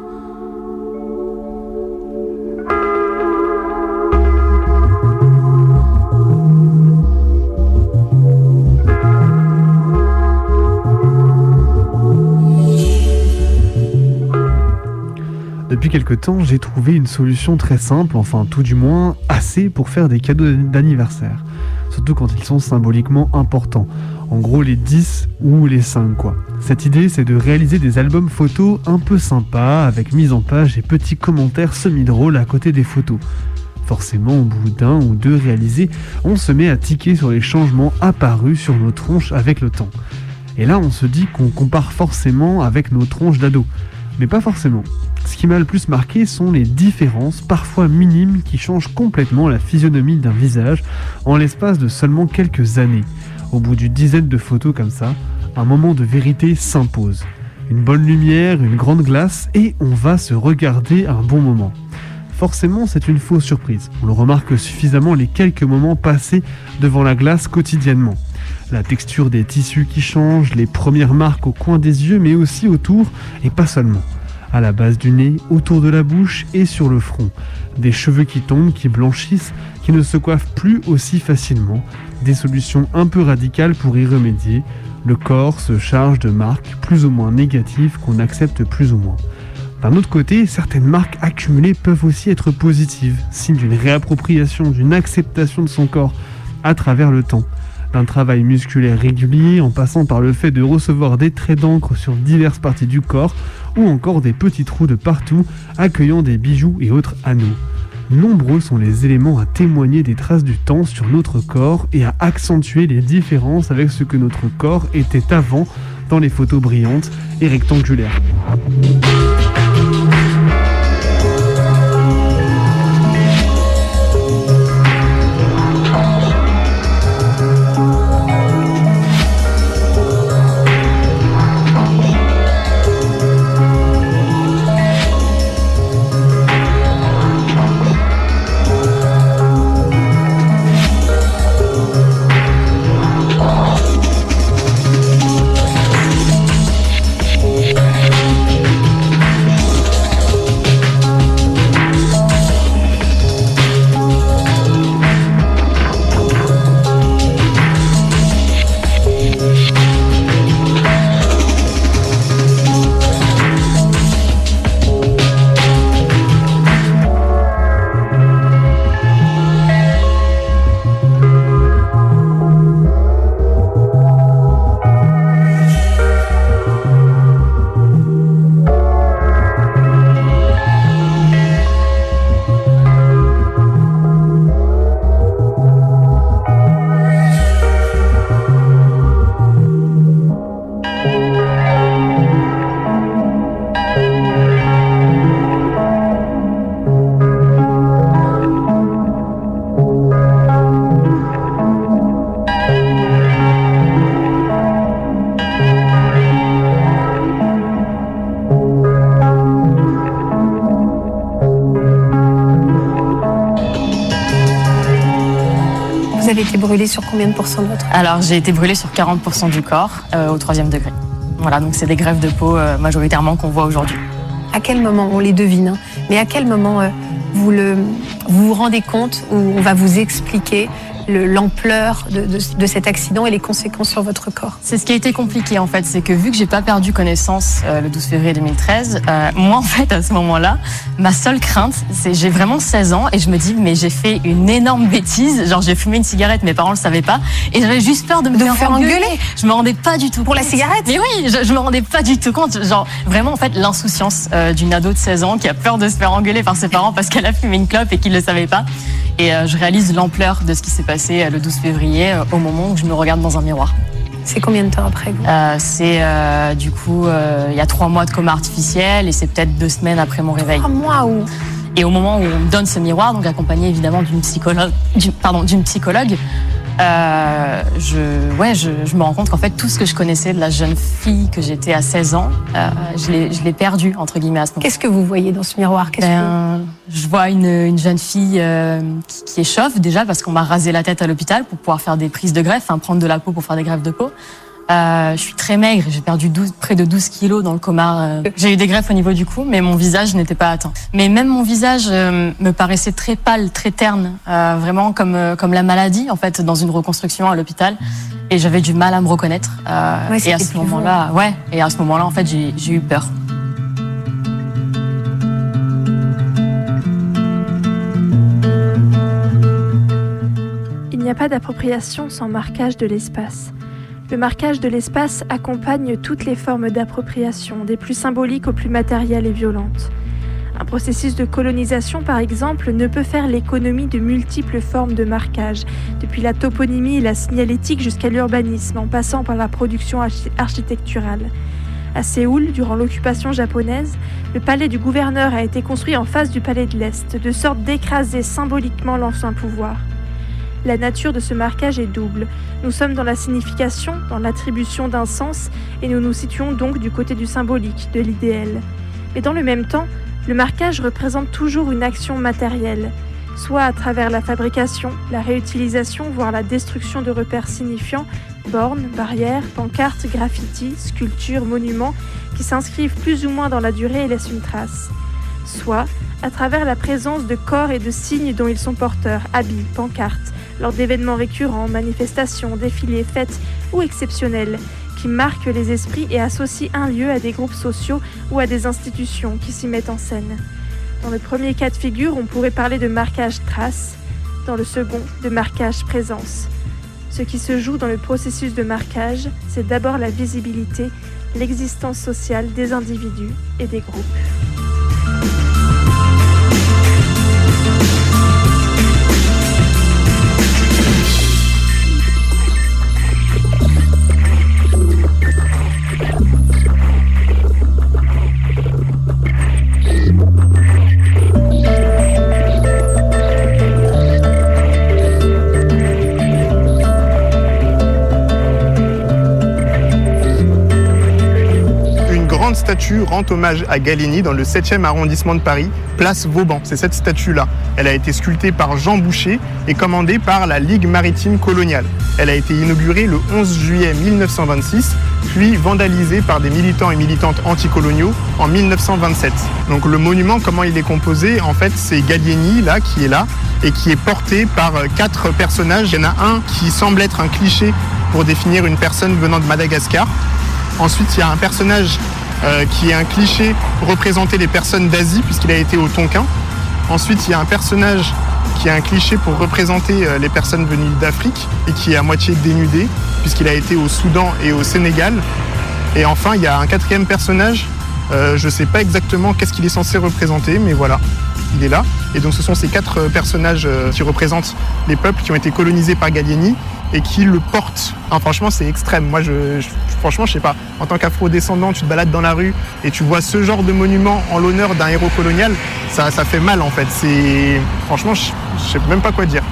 Depuis quelque temps, j'ai trouvé une solution très simple, enfin tout du moins assez pour faire des cadeaux d'anniversaire. Surtout quand ils sont symboliquement importants. En gros les 10 ou les 5 quoi. Cette idée c'est de réaliser des albums photos un peu sympas, avec mise en page et petits commentaires semi-drôles à côté des photos. Forcément, au bout d'un ou deux réalisés, on se met à tiquer sur les changements apparus sur nos tronches avec le temps. Et là, on se dit qu'on compare forcément avec nos tronches d'ado. Mais pas forcément. Ce qui m'a le plus marqué sont les différences, parfois minimes, qui changent complètement la physionomie d'un visage en l'espace de seulement quelques années. Au bout d'une dizaine de photos comme ça, un moment de vérité s'impose. Une bonne lumière, une grande glace, et on va se regarder un bon moment forcément c'est une fausse surprise. On le remarque suffisamment les quelques moments passés devant la glace quotidiennement. La texture des tissus qui change, les premières marques au coin des yeux, mais aussi autour, et pas seulement. À la base du nez, autour de la bouche et sur le front. Des cheveux qui tombent, qui blanchissent, qui ne se coiffent plus aussi facilement. Des solutions un peu radicales pour y remédier. Le corps se charge de marques plus ou moins négatives qu'on accepte plus ou moins. D'un autre côté, certaines marques accumulées peuvent aussi être positives, signe d'une réappropriation, d'une acceptation de son corps à travers le temps. D'un travail musculaire régulier en passant par le fait de recevoir des traits d'encre sur diverses parties du corps ou encore des petits trous de partout accueillant des bijoux et autres anneaux. Nombreux sont les éléments à témoigner des traces du temps sur notre corps et à accentuer les différences avec ce que notre corps était avant dans les photos brillantes et rectangulaires. Brûlé sur combien de pourcents de votre Alors j'ai été brûlée sur 40% du corps euh, au troisième degré. Voilà, donc c'est des grèves de peau euh, majoritairement qu'on voit aujourd'hui. À quel moment, on les devine, hein, mais à quel moment euh, vous, le, vous vous rendez compte ou on va vous expliquer l'ampleur de, de, de, cet accident et les conséquences sur votre corps C'est ce qui a été compliqué en fait, c'est que vu que j'ai pas perdu connaissance euh, le 12 février 2013, euh, moi en fait à ce moment-là, ma seule crainte, c'est j'ai vraiment 16 ans et je me dis mais j'ai fait une énorme bêtise, genre j'ai fumé une cigarette, mes parents le savaient pas et j'avais juste peur de me faire, engueuler. Je me rendais pas du tout pour la cigarette. Mais oui, je, je, me rendais pas du tout compte, genre vraiment en fait l'insouciance euh, d'une ado de 16 ans qui a peur de se faire engueuler par ses parents parce qu'elle a fumé une clope et qu'ils le savaient pas. Et euh, je réalise l'ampleur de ce qui s'est passé euh, le 12 février euh, au moment où je me regarde dans un miroir. C'est combien de temps après euh, C'est euh, du coup, il y a trois mois de coma artificiel et c'est peut-être deux semaines après mon réveil. Trois mois où? Et au moment où on me donne ce miroir, donc accompagné évidemment d'une psychologue, pardon, d'une psychologue, euh, je, ouais, je, je, me rends compte qu'en fait, tout ce que je connaissais de la jeune fille que j'étais à 16 ans, euh, je l'ai perdu, entre guillemets, à ce moment. Qu'est-ce que vous voyez dans ce miroir? Ben, que... Je vois une, une jeune fille euh, qui, qui, est chauve, déjà, parce qu'on m'a rasé la tête à l'hôpital pour pouvoir faire des prises de greffe, hein, prendre de la peau pour faire des greffes de peau. Euh, je suis très maigre, j'ai perdu près de 12 kilos dans le coma. Euh, j'ai eu des greffes au niveau du cou, mais mon visage n'était pas atteint. Mais même mon visage euh, me paraissait très pâle, très terne, vraiment comme comme la maladie en fait dans une reconstruction à l'hôpital. Et j'avais du mal à me reconnaître. Et à ce moment-là, hein. ouais. Et à ce moment-là, en fait, j'ai eu peur. Il n'y a pas d'appropriation sans marquage de l'espace. Le marquage de l'espace accompagne toutes les formes d'appropriation, des plus symboliques aux plus matérielles et violentes. Un processus de colonisation, par exemple, ne peut faire l'économie de multiples formes de marquage, depuis la toponymie et la signalétique jusqu'à l'urbanisme, en passant par la production architecturale. À Séoul, durant l'occupation japonaise, le palais du gouverneur a été construit en face du palais de l'Est, de sorte d'écraser symboliquement l'ancien pouvoir. La nature de ce marquage est double. Nous sommes dans la signification, dans l'attribution d'un sens, et nous nous situons donc du côté du symbolique, de l'idéal. Mais dans le même temps, le marquage représente toujours une action matérielle, soit à travers la fabrication, la réutilisation, voire la destruction de repères signifiants, bornes, barrières, pancartes, graffitis, sculptures, monuments, qui s'inscrivent plus ou moins dans la durée et laissent une trace. Soit à travers la présence de corps et de signes dont ils sont porteurs, habits, pancartes, lors d'événements récurrents, manifestations, défilés, fêtes ou exceptionnels, qui marquent les esprits et associent un lieu à des groupes sociaux ou à des institutions qui s'y mettent en scène. Dans le premier cas de figure, on pourrait parler de marquage trace, dans le second, de marquage présence. Ce qui se joue dans le processus de marquage, c'est d'abord la visibilité, l'existence sociale des individus et des groupes. Rend hommage à Gallieni dans le 7e arrondissement de Paris, place Vauban. C'est cette statue-là. Elle a été sculptée par Jean Boucher et commandée par la Ligue maritime coloniale. Elle a été inaugurée le 11 juillet 1926, puis vandalisée par des militants et militantes anticoloniaux en 1927. Donc le monument, comment il est composé En fait, c'est Gallieni, là, qui est là, et qui est porté par quatre personnages. Il y en a un qui semble être un cliché pour définir une personne venant de Madagascar. Ensuite, il y a un personnage euh, qui est un cliché pour représenter les personnes d'Asie, puisqu'il a été au Tonkin. Ensuite, il y a un personnage qui est un cliché pour représenter euh, les personnes venues d'Afrique et qui est à moitié dénudé, puisqu'il a été au Soudan et au Sénégal. Et enfin, il y a un quatrième personnage, euh, je ne sais pas exactement qu'est-ce qu'il est censé représenter, mais voilà, il est là. Et donc ce sont ces quatre personnages qui représentent les peuples qui ont été colonisés par Gallieni et qui le porte. franchement, c'est extrême. Moi, je, franchement, je sais pas. En tant qu'afro-descendant, tu te balades dans la rue et tu vois ce genre de monument en l'honneur d'un héros colonial, ça, fait mal en fait. C'est franchement, je, je sais même pas quoi dire.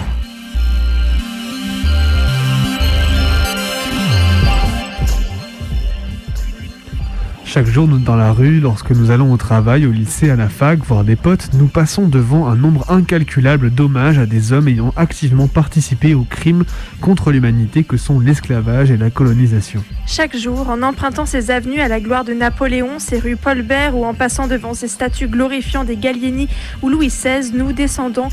Chaque jour, dans la rue, lorsque nous allons au travail, au lycée, à la fac, voir des potes, nous passons devant un nombre incalculable d'hommages à des hommes ayant activement participé aux crimes contre l'humanité que sont l'esclavage et la colonisation. Chaque jour, en empruntant ces avenues à la gloire de Napoléon, ces rues Paul Bert ou en passant devant ces statues glorifiant des Gallieni ou Louis XVI, nous, descendants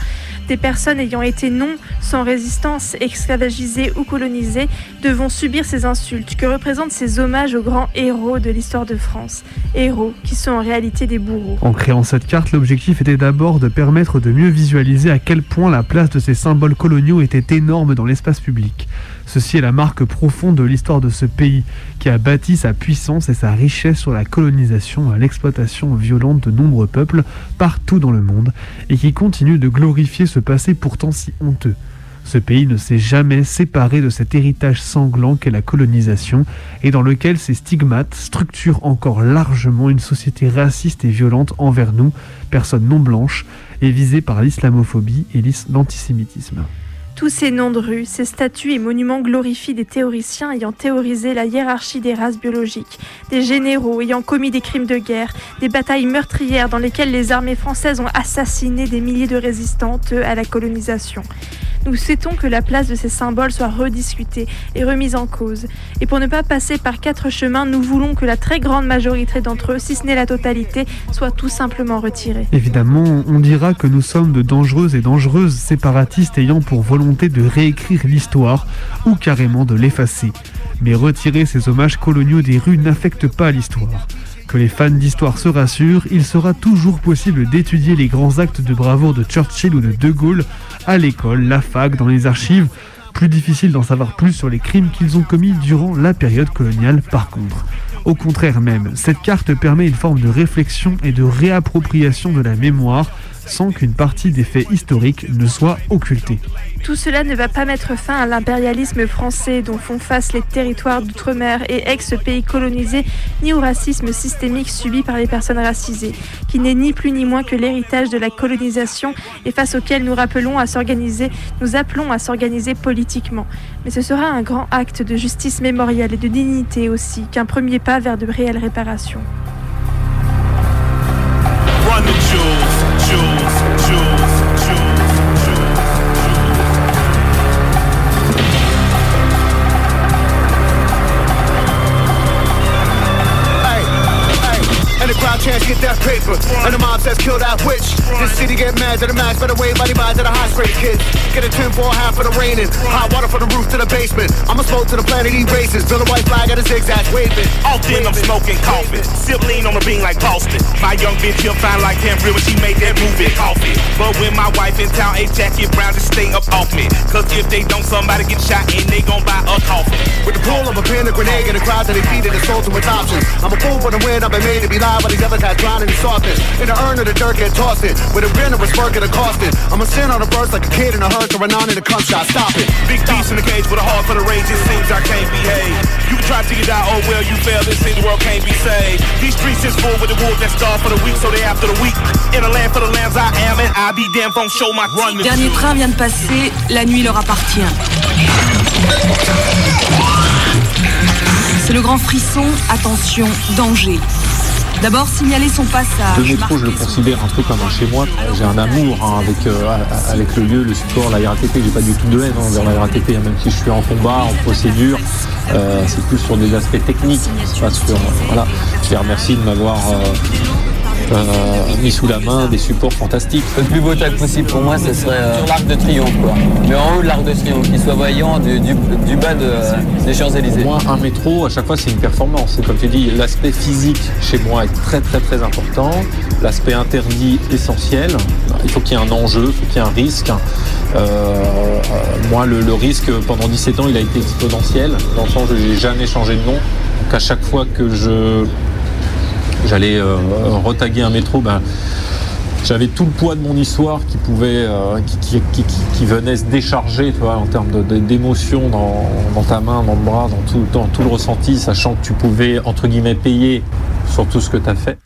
des personnes ayant été non sans résistance, esclavagisées ou colonisées, devons subir ces insultes que représentent ces hommages aux grands héros de l'histoire de France. Héros qui sont en réalité des bourreaux. En créant cette carte, l'objectif était d'abord de permettre de mieux visualiser à quel point la place de ces symboles coloniaux était énorme dans l'espace public. Ceci est la marque profonde de l'histoire de ce pays, qui a bâti sa puissance et sa richesse sur la colonisation et l'exploitation violente de nombreux peuples partout dans le monde, et qui continue de glorifier ce passé pourtant si honteux. Ce pays ne s'est jamais séparé de cet héritage sanglant qu'est la colonisation et dans lequel ces stigmates structurent encore largement une société raciste et violente envers nous, personnes non blanches, et visées par l'islamophobie et l'antisémitisme. Tous ces noms de rues, ces statues et monuments glorifient des théoriciens ayant théorisé la hiérarchie des races biologiques, des généraux ayant commis des crimes de guerre, des batailles meurtrières dans lesquelles les armées françaises ont assassiné des milliers de résistantes à la colonisation. Nous souhaitons que la place de ces symboles soit rediscutée et remise en cause. Et pour ne pas passer par quatre chemins, nous voulons que la très grande majorité d'entre eux, si ce n'est la totalité, soit tout simplement retirée. Évidemment, on dira que nous sommes de dangereuses et dangereuses séparatistes ayant pour volonté de réécrire l'histoire ou carrément de l'effacer. Mais retirer ces hommages coloniaux des rues n'affecte pas l'histoire. Que les fans d'histoire se rassurent, il sera toujours possible d'étudier les grands actes de bravoure de Churchill ou de De Gaulle à l'école, la fac, dans les archives, Plus difficile d'en savoir plus sur les crimes qu'ils ont commis durant la période coloniale par contre. Au contraire même, cette carte permet une forme de réflexion et de réappropriation de la mémoire sans qu'une partie des faits historiques ne soit occultée. Tout cela ne va pas mettre fin à l'impérialisme français dont font face les territoires d'outre-mer et ex-pays colonisés, ni au racisme systémique subi par les personnes racisées, qui n'est ni plus ni moins que l'héritage de la colonisation et face auquel nous rappelons à s'organiser, nous appelons à s'organiser politiquement. Mais ce sera un grand acte de justice mémorielle et de dignité aussi, qu'un premier pas vers de réelles réparations. Run the that paper. And the mob says kill that witch. This city get mad to the max, better wait, buddy, by to the high straight kids. Get a 10 for half of the raining. Hot water from the roof to the basement. I'ma smoke to the planet, eat races. Build a white flag at a zigzag, waving. Often I'm smoking coffee. Sip lean on the bean like Boston. My young bitch, you'll find like Cambria when she made that move in coffee. But when my wife in town, a jacket brown to stay up off me. Cause if they don't, somebody get shot and they gon' buy a coffin. With the pull of a pin, a grenade, and a crowd that they feed it, it's sold with options. I'm a fool for the win, I've been made to be live, but these other guys drowning in softness. In the urn of the dirt, get tossed it. With a grin a smirk and a costed. I'm a sin on a burst like a kid in a hearse or a non in a cum shot. Stop it. Big beast in the cage with a heart for the rage, it seems I can't behave. You can try to get out, oh well, you failed, it seems the world can't be saved. These streets is full with the wolves that starve for the weak, so they after the weak. In a land for the lambs I am, and I be damn phone show my run. the Dernier train vient de passer, la nuit leur appartient. C'est le grand frisson, attention, danger. D'abord, signaler son passage. Le métro, je le considère un peu comme un chez moi. J'ai un amour hein, avec, euh, avec le lieu, le support, la RATP. J'ai pas du tout de haine hein, envers la RATP, hein, même si je suis en combat, en procédure. Euh, c'est plus sur des aspects techniques. C'est pas sur, voilà. Je les remercie de m'avoir euh, mis sous la main des supports fantastiques. Le plus beau tag possible pour moi, ce serait euh, sur l'Arc de Triomphe, quoi. Mais en haut de l'Arc de Triomphe, qu'il soit voyant du, du, du bas de, des Champs-Élysées. Pour moi, un métro, à chaque fois, c'est une performance. Et comme tu dis, l'aspect physique chez moi est très très très important. L'aspect interdit essentiel. Il faut qu'il y ait un enjeu, il faut qu'il y ait un risque. Euh, euh, moi, le, le risque pendant 17 ans, il a été exponentiel, dans le sens où j'ai jamais changé de nom. Donc à chaque fois que je j'allais euh, retaguer un métro, ben, j'avais tout le poids de mon histoire qui pouvait, euh, qui, venait se décharger, tu vois, en termes d'émotion dans, dans ta main, dans le bras, dans tout, dans tout le ressenti, sachant que tu pouvais entre guillemets payer sur tout ce que tu as fait.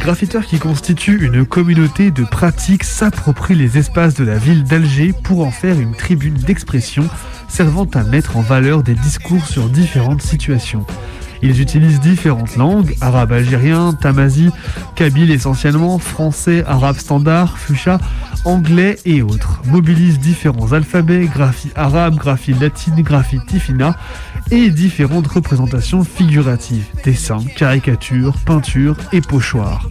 Graffiteurs qui constituent une communauté de pratiques s'approprient les espaces de la ville d'Alger pour en faire une tribune d'expression servant à mettre en valeur des discours sur différentes situations. Ils utilisent différentes langues, arabe algérien, tamazi, kabyle essentiellement, français, arabe standard, fuchsia, anglais et autres. Mobilisent différents alphabets, graphie arabe, graphie latine, graphie tifina et différentes représentations figuratives, dessins, caricatures, peintures et pochoirs.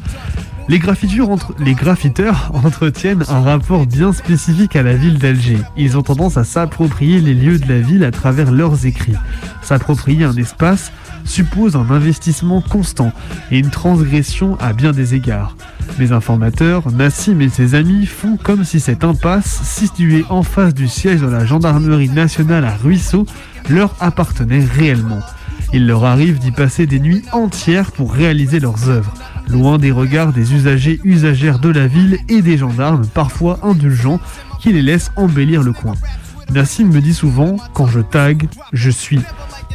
Les, entre- les graffiteurs entretiennent un rapport bien spécifique à la ville d'Alger. Ils ont tendance à s'approprier les lieux de la ville à travers leurs écrits. S'approprier un espace suppose un investissement constant et une transgression à bien des égards. Les informateurs, Nassim et ses amis font comme si cette impasse, située en face du siège de la gendarmerie nationale à Ruisseau, leur appartenait réellement. Il leur arrive d'y passer des nuits entières pour réaliser leurs œuvres, loin des regards des usagers usagères de la ville et des gendarmes parfois indulgents qui les laissent embellir le coin. Nassim me dit souvent, quand je tag, je suis.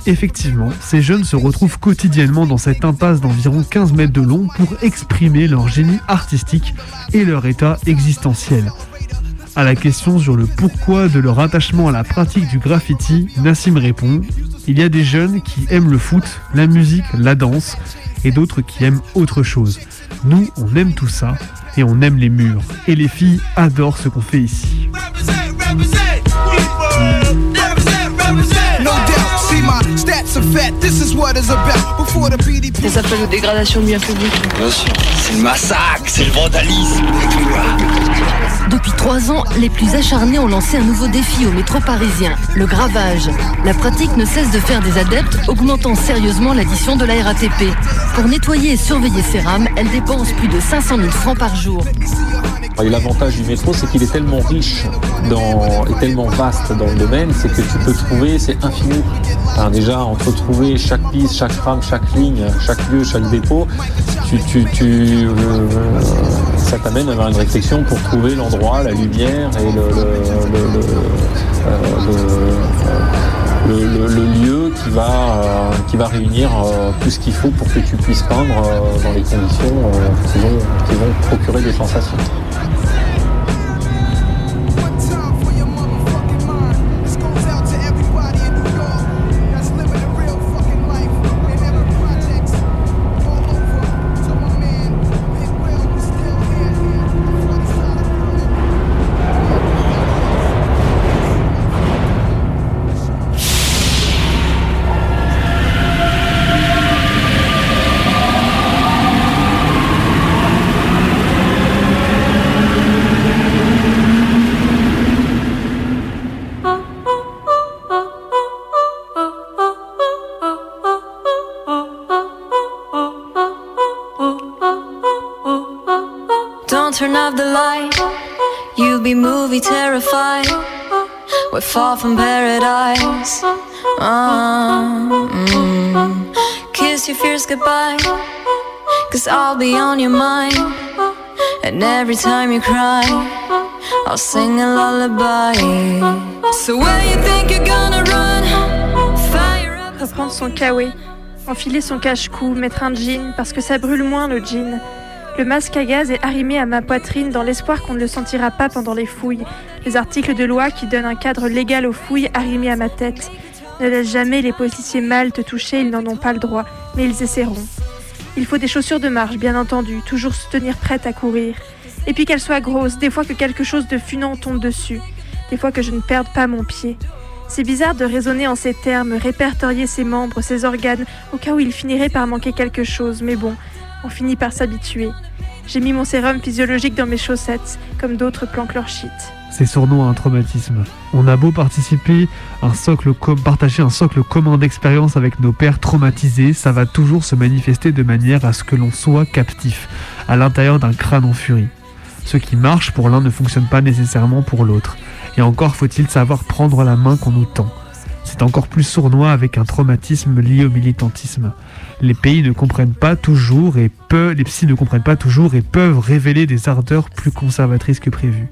Effectivement, ces jeunes se retrouvent quotidiennement dans cette impasse d'environ 15 mètres de long pour exprimer leur génie artistique et leur état existentiel. À la question sur le pourquoi de leur attachement à la pratique du graffiti, Nassim répond Il y a des jeunes qui aiment le foot, la musique, la danse, et d'autres qui aiment autre chose. Nous, on aime tout ça, et on aime les murs. Et les filles adorent ce qu'on fait ici. Fat. This is what it's about. Before the BDP. s'appelle la dégradation de biens publics. Bien sûr. C'est le massacre, c'est le vandalisme. Depuis trois ans, les plus acharnés ont lancé un nouveau défi au métro parisien, le gravage. La pratique ne cesse de faire des adeptes, augmentant sérieusement l'addition de la RATP. Pour nettoyer et surveiller ces rames, elle dépense plus de 500 000 francs par jour. Et l'avantage du métro, c'est qu'il est tellement riche dans, et tellement vaste dans le domaine, c'est que tu peux trouver, c'est infini. Déjà, entre trouver chaque piste, chaque rame, chaque ligne, chaque lieu, chaque dépôt, euh, ça t'amène à avoir une réflexion pour trouver l'endroit, la lumière et le, euh, le- lieu qui va, euh, réunir euh, tout ce qu'il faut pour que tu puisses peindre euh, dans les conditions qui, vont, qui vont procurer des sensations. You'll be terrified. We're far from paradise. Mm. Kiss your fears goodbye. Cause I'll be on your mind. And every time you cry, I'll sing a lullaby. So where you think you're gonna run? Fire up. Reprendre son kawaii, enfiler son cache-cou, mettre un jean parce que ça brûle moins le jean. Le masque à gaz est arrimé à ma poitrine dans l'espoir qu'on ne le sentira pas pendant les fouilles. Les articles de loi qui donnent un cadre légal aux fouilles arrimés à ma tête. Ne laisse jamais les policiers mal te toucher, ils n'en ont pas le droit, mais ils essaieront. Il faut des chaussures de marche, bien entendu, toujours se tenir prête à courir. Et puis qu'elles soient grosses, des fois que quelque chose de funant tombe dessus, des fois que je ne perde pas mon pied. C'est bizarre de raisonner en ces termes, répertorier ses membres, ses organes, au cas où il finirait par manquer quelque chose, mais bon, on finit par s'habituer. J'ai mis mon sérum physiologique dans mes chaussettes, comme d'autres planquent. C'est sournois un traumatisme. On a beau participer, un socle partager un socle commun d'expérience avec nos pères traumatisés, ça va toujours se manifester de manière à ce que l'on soit captif, à l'intérieur d'un crâne en furie. Ce qui marche pour l'un ne fonctionne pas nécessairement pour l'autre. Et encore faut-il savoir prendre la main qu'on nous tend. C'est encore plus sournois avec un traumatisme lié au militantisme. Les pays ne comprennent pas toujours et peu, les psys ne comprennent pas toujours et peuvent révéler des ardeurs plus conservatrices que prévu.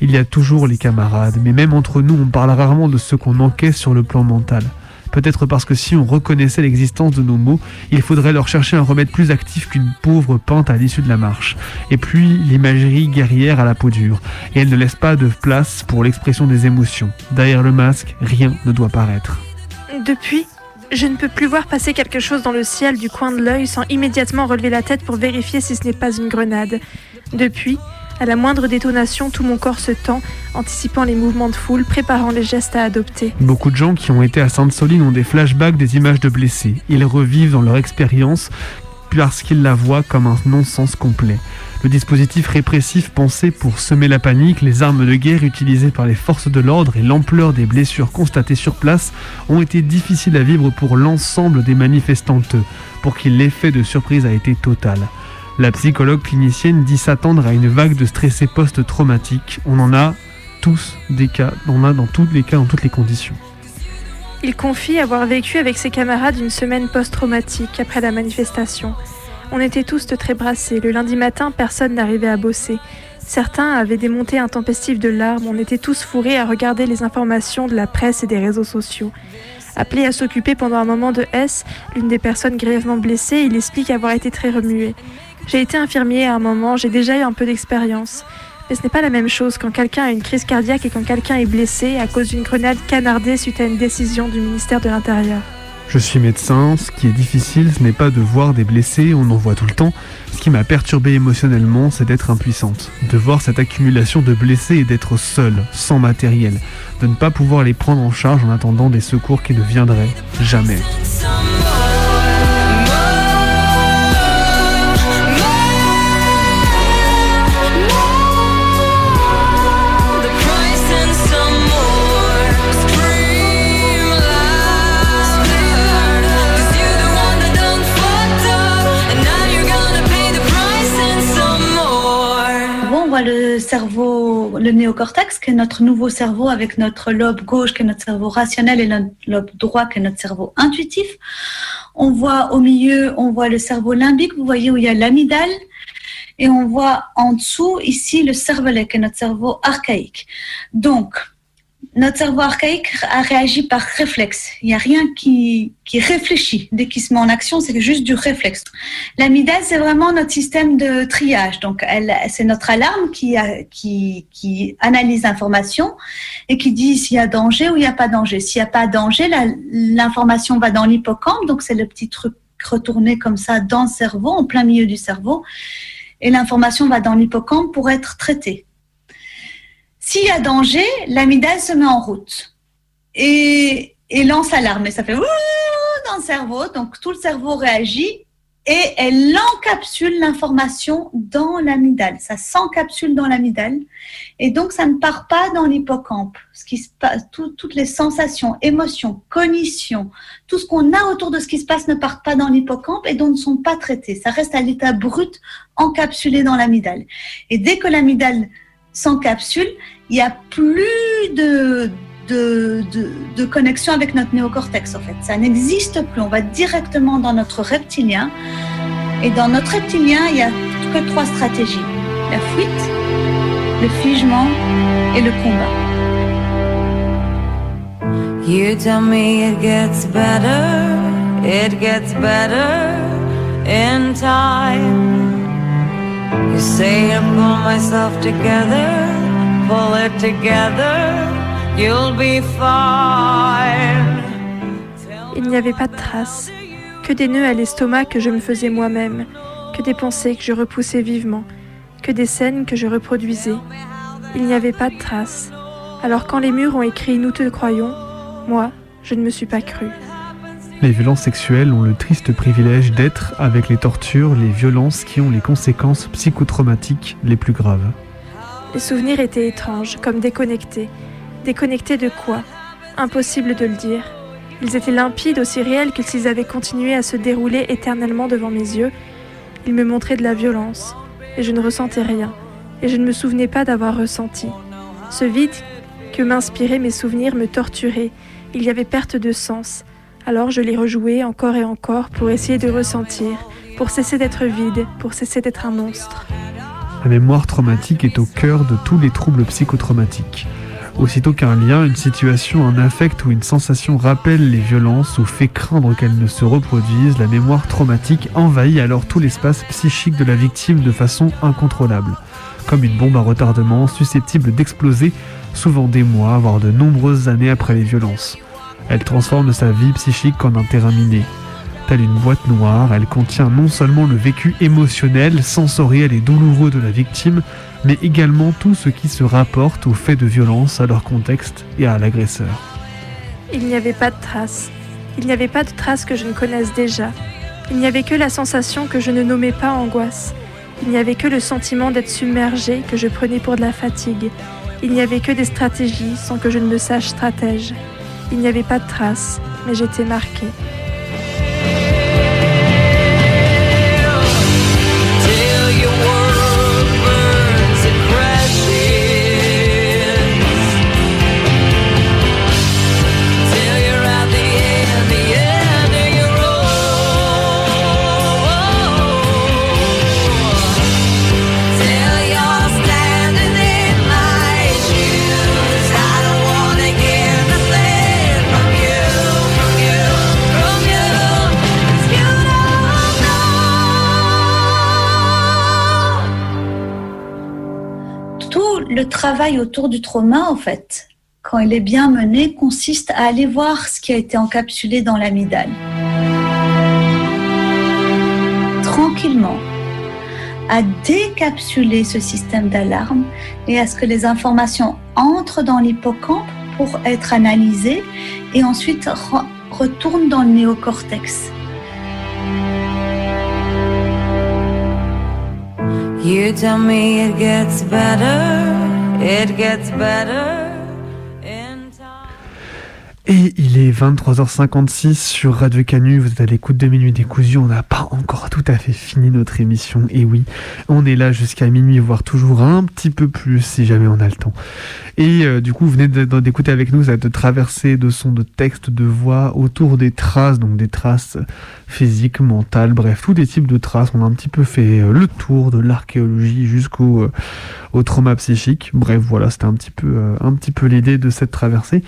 Il y a toujours les camarades, mais même entre nous, on parle rarement de ce qu'on encaisse sur le plan mental. Peut-être parce que si on reconnaissait l'existence de nos mots, il faudrait leur chercher un remède plus actif qu'une pauvre pente à l'issue de la marche. Et puis l'imagerie guerrière à la peau dure, et elle ne laisse pas de place pour l'expression des émotions. Derrière le masque, rien ne doit paraître. Depuis, je ne peux plus voir passer quelque chose dans le ciel du coin de l'œil sans immédiatement relever la tête pour vérifier si ce n'est pas une grenade. Depuis, à la moindre détonation, tout mon corps se tend, anticipant les mouvements de foule, préparant les gestes à adopter. Beaucoup de gens qui ont été à Sainte-Soline ont des flashbacks des images de blessés. Ils revivent dans leur expérience parce qu'ils la voient comme un non-sens complet. Le dispositif répressif pensé pour semer la panique, les armes de guerre utilisées par les forces de l'ordre et l'ampleur des blessures constatées sur place ont été difficiles à vivre pour l'ensemble des manifestantes, pour qui l'effet de surprise a été total. La psychologue clinicienne dit s'attendre à une vague de stressés post-traumatiques. On en a tous des cas, on en a dans tous les cas, dans toutes les conditions. Il confie avoir vécu avec ses camarades une semaine post-traumatique après la manifestation. On était tous très brassés. Le lundi matin, personne n'arrivait à bosser. Certains avaient des montées intempestives de larmes. On était tous fourrés à regarder les informations de la presse et des réseaux sociaux. Appelé à s'occuper pendant un moment de S, l'une des personnes grièvement blessées, il explique avoir été très remué. J'ai été infirmier à un moment, j'ai déjà eu un peu d'expérience. Mais ce n'est pas la même chose quand quelqu'un a une crise cardiaque et quand quelqu'un est blessé à cause d'une grenade canardée suite à une décision du ministère de l'Intérieur. Je suis médecin, ce qui est difficile, ce n'est pas de voir des blessés, on en voit tout le temps. Ce qui m'a perturbé émotionnellement, c'est d'être impuissante, de voir cette accumulation de blessés et d'être seule, sans matériel, de ne pas pouvoir les prendre en charge en attendant des secours qui ne viendraient jamais. Cerveau, le néocortex, qui est notre nouveau cerveau avec notre lobe gauche, qui est notre cerveau rationnel, et notre lobe droit, qui est notre cerveau intuitif. On voit au milieu, on voit le cerveau limbique, vous voyez où il y a l'amygdale, et on voit en dessous ici le cervelet, qui est notre cerveau archaïque. Donc, notre cerveau archaïque a réagi par réflexe. Il n'y a rien qui, qui réfléchit. Dès qu'il se met en action, c'est juste du réflexe. L'amygdale, c'est vraiment notre système de triage. Donc, c'est notre alarme qui, a, qui, qui analyse l'information et qui dit s'il y a danger ou il n'y a pas danger. S'il n'y a pas danger, l'information va dans l'hippocampe. Donc, c'est le petit truc retourné comme ça dans le cerveau, en plein milieu du cerveau. Et l'information va dans l'hippocampe pour être traitée. S'il y a danger, l'amygdale se met en route et, lance l'alarme. Et ça fait dans le cerveau. Donc tout le cerveau réagit et elle encapsule l'information dans l'amygdale. Ça s'encapsule dans l'amygdale et donc ça ne part pas dans l'hippocampe. Ce qui se passe, tout- toutes les sensations, émotions, cognitions, tout ce qu'on a autour de ce qui se passe ne part pas dans l'hippocampe et donc ne sont pas traités. Ça reste à l'état brut, encapsulé dans l'amygdale. Et dès que l'amygdale s'encapsule, il n'y a plus de connexion avec notre néocortex, en fait. Ça n'existe plus. On va directement dans notre reptilien. Et dans notre reptilien, il n'y a que trois stratégies. La fuite, le figement et le combat. You tell me it gets better, it gets better in time. You say I pull myself together, pull it together, you'll be fine. Il n'y avait pas de traces, que des nœuds à l'estomac que je me faisais moi-même, que des pensées que je repoussais vivement, que des scènes que je reproduisais. Il n'y avait pas de traces. Alors quand les murs ont écrit Nous te croyons, moi, je ne me suis pas cru. Les violences sexuelles ont le triste privilège d'être, avec les tortures, les violences qui ont les conséquences psychotraumatiques les plus graves. Les souvenirs étaient étranges, comme déconnectés. Déconnectés de quoi? Impossible de le dire. Ils étaient limpides, aussi réels que s'ils avaient continué à se dérouler éternellement devant mes yeux. Ils me montraient de la violence, et je ne ressentais rien, et je ne me souvenais pas d'avoir ressenti. Ce vide que m'inspiraient mes souvenirs me torturait, il y avait perte de sens. Alors je les rejouais encore et encore pour essayer de ressentir, pour cesser d'être vide, pour cesser d'être un monstre. La mémoire traumatique est au cœur de tous les troubles psychotraumatiques. Aussitôt qu'un lien, une situation, un affect ou une sensation rappelle les violences ou fait craindre qu'elles ne se reproduisent, la mémoire traumatique envahit alors tout l'espace psychique de la victime de façon incontrôlable, comme une bombe à retardement susceptible d'exploser souvent des mois, voire de nombreuses années après les violences. Elle transforme sa vie psychique en un terrain miné. Telle une boîte noire, elle contient non seulement le vécu émotionnel, sensoriel et douloureux de la victime, mais également tout ce qui se rapporte aux faits de violence, à leur contexte et à l'agresseur. Il n'y avait pas de traces. Il n'y avait pas de traces que je ne connaisse déjà. Il n'y avait que la sensation que je ne nommais pas angoisse. Il n'y avait que le sentiment d'être submergé que je prenais pour de la fatigue. Il n'y avait que des stratégies sans que je ne me sache stratège. Il n'y avait pas de traces, mais j'étais marquée. Le travail autour du trauma, en fait, quand il est bien mené, consiste à aller voir ce qui a été encapsulé dans l'amygdale. Tranquillement, à décapsuler ce système d'alarme et à ce que les informations entrent dans l'hippocampe pour être analysées et ensuite re- retournent dans le néocortex. It gets better. Et il est 23h56 sur Radio Canu, vous êtes à l'écoute de Minuit Décousu, on n'a pas encore tout à fait fini notre émission, et oui, on est là jusqu'à minuit, voire toujours un petit peu plus si jamais on a le temps. Et euh, du coup, vous venez d'écouter avec nous cette traversée de sons, de textes, de voix autour des traces, donc des traces physiques, mentales, bref, tous des types de traces. On a un petit peu fait euh, le tour de l'archéologie jusqu'au euh, au trauma psychique. Bref, voilà, c'était un petit peu, euh, un petit peu l'idée de cette traversée.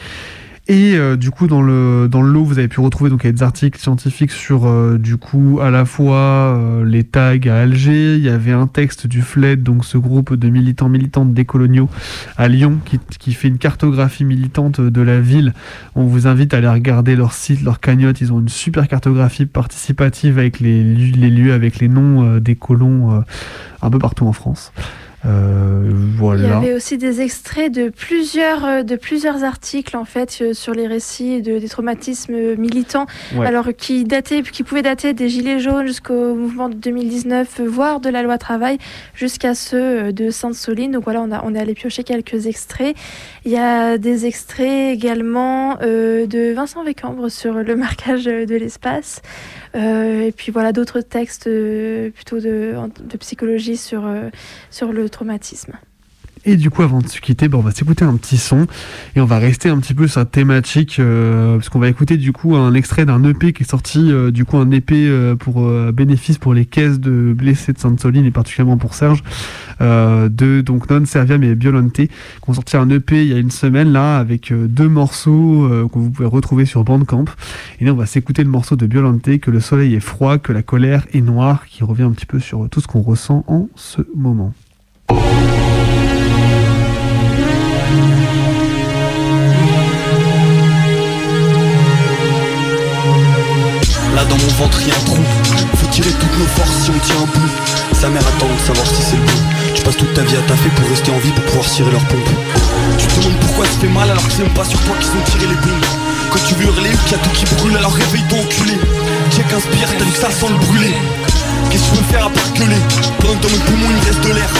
Et euh, du coup, dans le dans le lot, vous avez pu retrouver donc il y a des articles scientifiques sur euh, du coup à la fois euh, les tags à Alger. Il y avait un texte du FLED, donc ce groupe de militants militantes décoloniaux à Lyon, qui, qui fait une cartographie militante de la ville. On vous invite à aller regarder leur site, leur cagnotte. Ils ont une super cartographie participative avec les, les lieux, avec les noms euh, des colons euh, un peu partout en France. Euh, voilà. Il y avait aussi des extraits de plusieurs, euh, de plusieurs articles en fait euh, sur les récits de, des traumatismes militants, Ouais. alors qui dataient, qui pouvaient dater des gilets jaunes jusqu'au mouvement de 2019, euh, voire de la loi travail jusqu'à ceux de Sainte-Soline. Donc voilà, on, a, on est allé piocher quelques extraits. Il y a des extraits également euh, de Vincent Vécambre sur le marquage de l'espace. Euh, et puis voilà d'autres textes euh, plutôt de, de psychologie sur, euh, sur le traumatisme. Et du coup, avant de se quitter, bah, on va s'écouter un petit son et on va rester un petit peu sur la thématique euh, parce qu'on va écouter du coup un extrait d'un EP qui est sorti, euh, du coup un EP euh, pour bénéfice pour les caisses de blessés de Sainte-Soline et particulièrement pour Serge de donc Non Serviam et Biolante qui ont sorti un EP il y a une semaine là avec deux morceaux que vous pouvez retrouver sur Bandcamp. Et là, on va s'écouter le morceau de Biolante que le soleil est froid, que la colère est noire, qui revient un petit peu sur tout ce qu'on ressent en ce moment. Ventre y'a un trou. Faut tirer toutes nos forces si on tient un bout. Sa mère attend de savoir si c'est le bon. Tu passes toute ta vie à taffer pour rester en vie Pour pouvoir tirer leur pompe Tu te demandes pourquoi ça fait mal alors que c'est même pas sur toi qu'ils ont tiré les bombes. Quand tu veux hurler qu'il y a tout qui brûle alors réveille-toi enculé. Check inspire, t'as vu que ça sent le brûler. Qu'est-ce que tu veux faire à part gueuler? Pendant que dans mes poumons il me reste de l'air.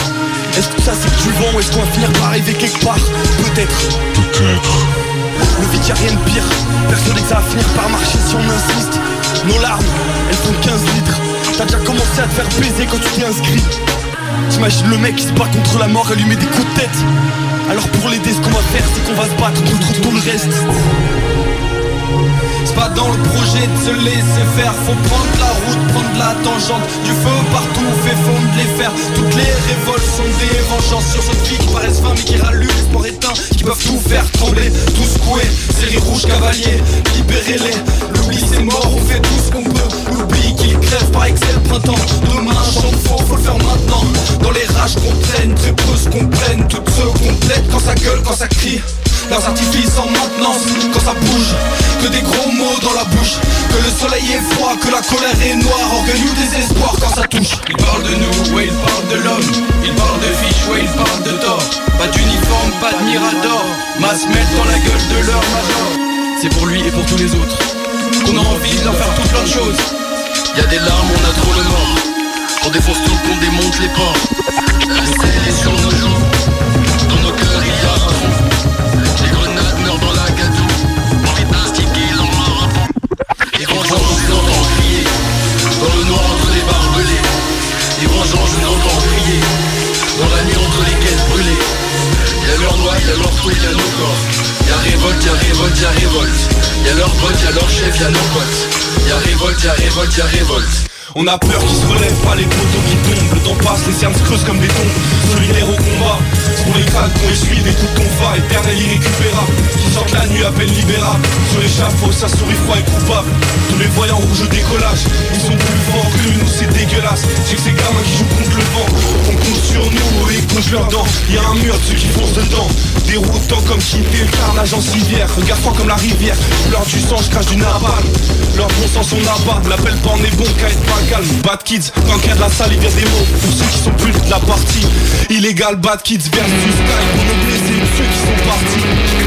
Est-ce que ça c'est que tu vends ou est-ce qu'on va finir par arriver quelque part? Peut-être. Peut-être. Le vide y'a rien de pire. Persuadé que ça va finir par marcher si on insiste Nos larmes, elles font 15 litres. T'as déjà commencé à te faire baiser quand tu t'es inscrit. T'imagines le mec qui se bat contre la mort et lui met des coups de tête. Alors pour l'aider ce qu'on va faire c'est qu'on va se battre contre tout le reste C'est pas dans le projet de se laisser faire. Faut prendre la route, prendre la tangente. Du feu partout, fait fondre les fers. Toutes les révoltes sont des vengeances. Sur vie qui paraissent vains mais qui rallument l'espoir éteint Qui peuvent tout faire trembler, tout secouer Série rouge cavalier, libérez-les. L'oubli c'est mort, on fait tout ce qu'on peut. L'oubli qui crève par excès printemps. Demain de faux, faut le faire maintenant. Dans les rages qu'on traîne, très peu se comprennent Toutes se complètent quand ça gueule, quand ça crie leurs artifices en maintenance quand ça bouge. Que des gros mots dans la bouche. Que le soleil est froid, que la colère est noire. Orgueil ou désespoir quand ça touche. Ils parlent de nous, ouais ils parlent de l'homme. Ils parlent de fiches, ouais ils parlent de tort. Pas d'uniforme, pas de mirador. Masse mettre dans la gueule de leur major. C'est pour lui et pour tous les autres Qu'on a envie de leur faire tout plein de choses. Y a des larmes, on a trop le mort Qu'on défonce tout, qu'on démonte les ports. La selle est sur nos joues. Dans nos cœurs il y a dans la gâteau Envie un rapport Et vengeance je vous entends crier Dans le noir entre les barbelés vengeance je vous entends crier Dans la nuit entre les caisses brûlées Y'a leur noix, y'a leur fouet, y'a nos corps Y'a révolte, y'a révolte, y'a révolte Y'a leur pote, y'a leur chef, y'a nos potes Y'a révolte, y'a révolte, y'a révolte On a peur qu'ils se relèvent pas les poteaux qui tombent. Le temps passe, les cernes se creusent comme des tombes. Solidaires au combat pour les crânes qu'on essuie des coups de tonfa Éternel irrécupérable Qui sortent la nuit à peine libérable. Sur l'échafaud, ça sourit froid et coupable. Tous les voyants rouges au décollage Ils sont plus forts que nous, c'est dégueulasse. C'est que ces gamins qui jouent contre le vent. On compte sur nous et ils posent leurs dents. Y'a un mur de ceux qui foncent dedans. Déroutant comme quitter le carnage en civière. Regarde-toi comme la rivière. Je pleure je crache du napalm Leur bon sens on abat. L'appel pas on est bon qu'à être pas calme. Bad kids, quand y a de la salle il y a des mots. Pour ceux qui sont plus de la partie. Illégal bad kids versus style Pour nos blessés ceux qui sont partis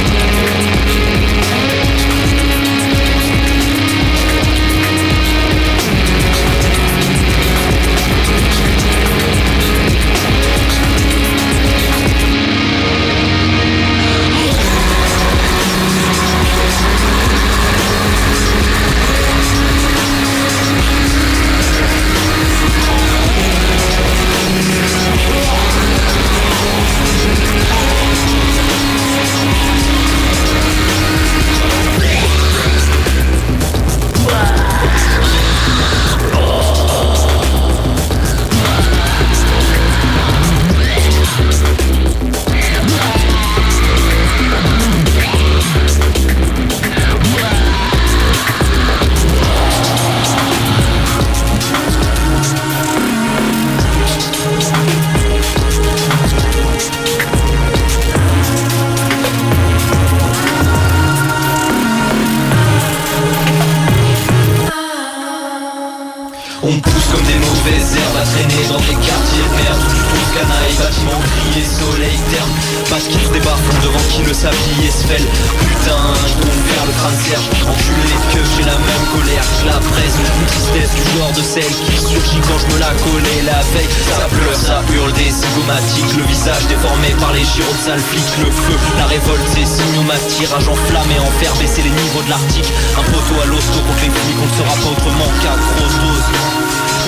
Un poteau à l'hosto contre les flics On ne sera pas autrement qu'à grosse dose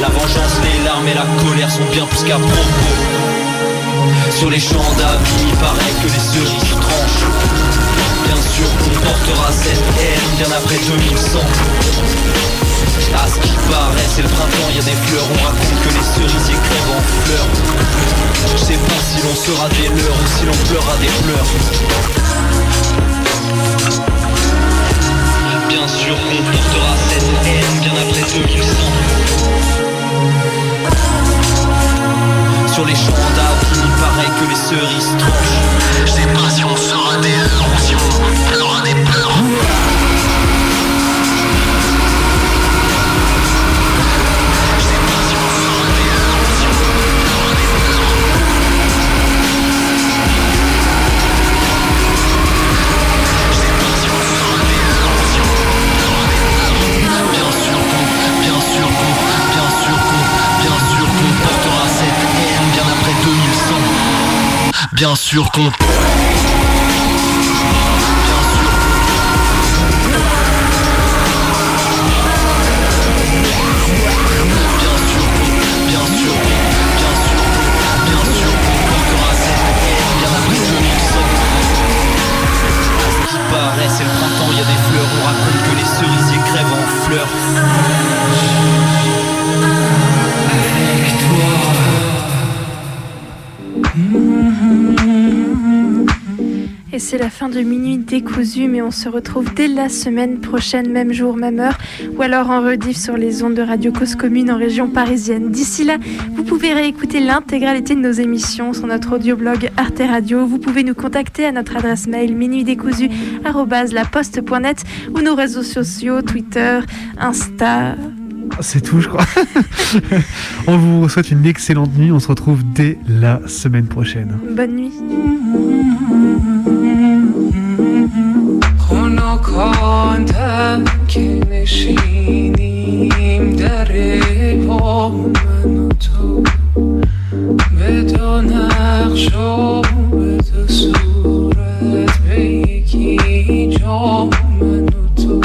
La vengeance, les larmes et la colère sont bien plus qu'à propos. Sur les champs d'avis, il paraît que les cerises tranchent. Bien sûr qu'on portera cette haine bien après 2100 À ce qui paraît c'est le printemps, y a des fleurs. On raconte que les cerisiers crèvent en fleurs. Je sais pas si l'on sera des leurs ou si l'on pleura des pleurs Bien sûr qu'on portera cette haine bien après 2100 sur les champs d'arbres, il paraît que les cerises tranchent. Je sais pas si on sera des si on pleura des pleurs. Bien sûr qu'on. paraît, fin de Minuit décousu, mais on se retrouve dès la semaine prochaine, même jour, même heure, ou alors en rediff sur les ondes de Radio Cause Commune en région parisienne. D'ici là, vous pouvez réécouter l'intégralité de nos émissions sur notre audioblog Arte Radio. Vous pouvez nous contacter à notre adresse mail minuitdécousu@laposte.net ou nos réseaux sociaux Twitter, Insta. C'est tout, je crois. on vous souhaite une excellente nuit. On se retrouve dès la semaine prochaine. Bonne nuit. خوناکان که نشینیم در با من و تو. به دو نقش و به دو صورت به یکی جا من و تو.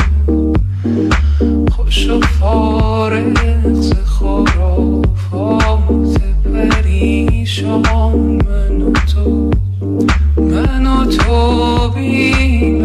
خوش و فارغ ز خرافات پریشان من و تو. Toby.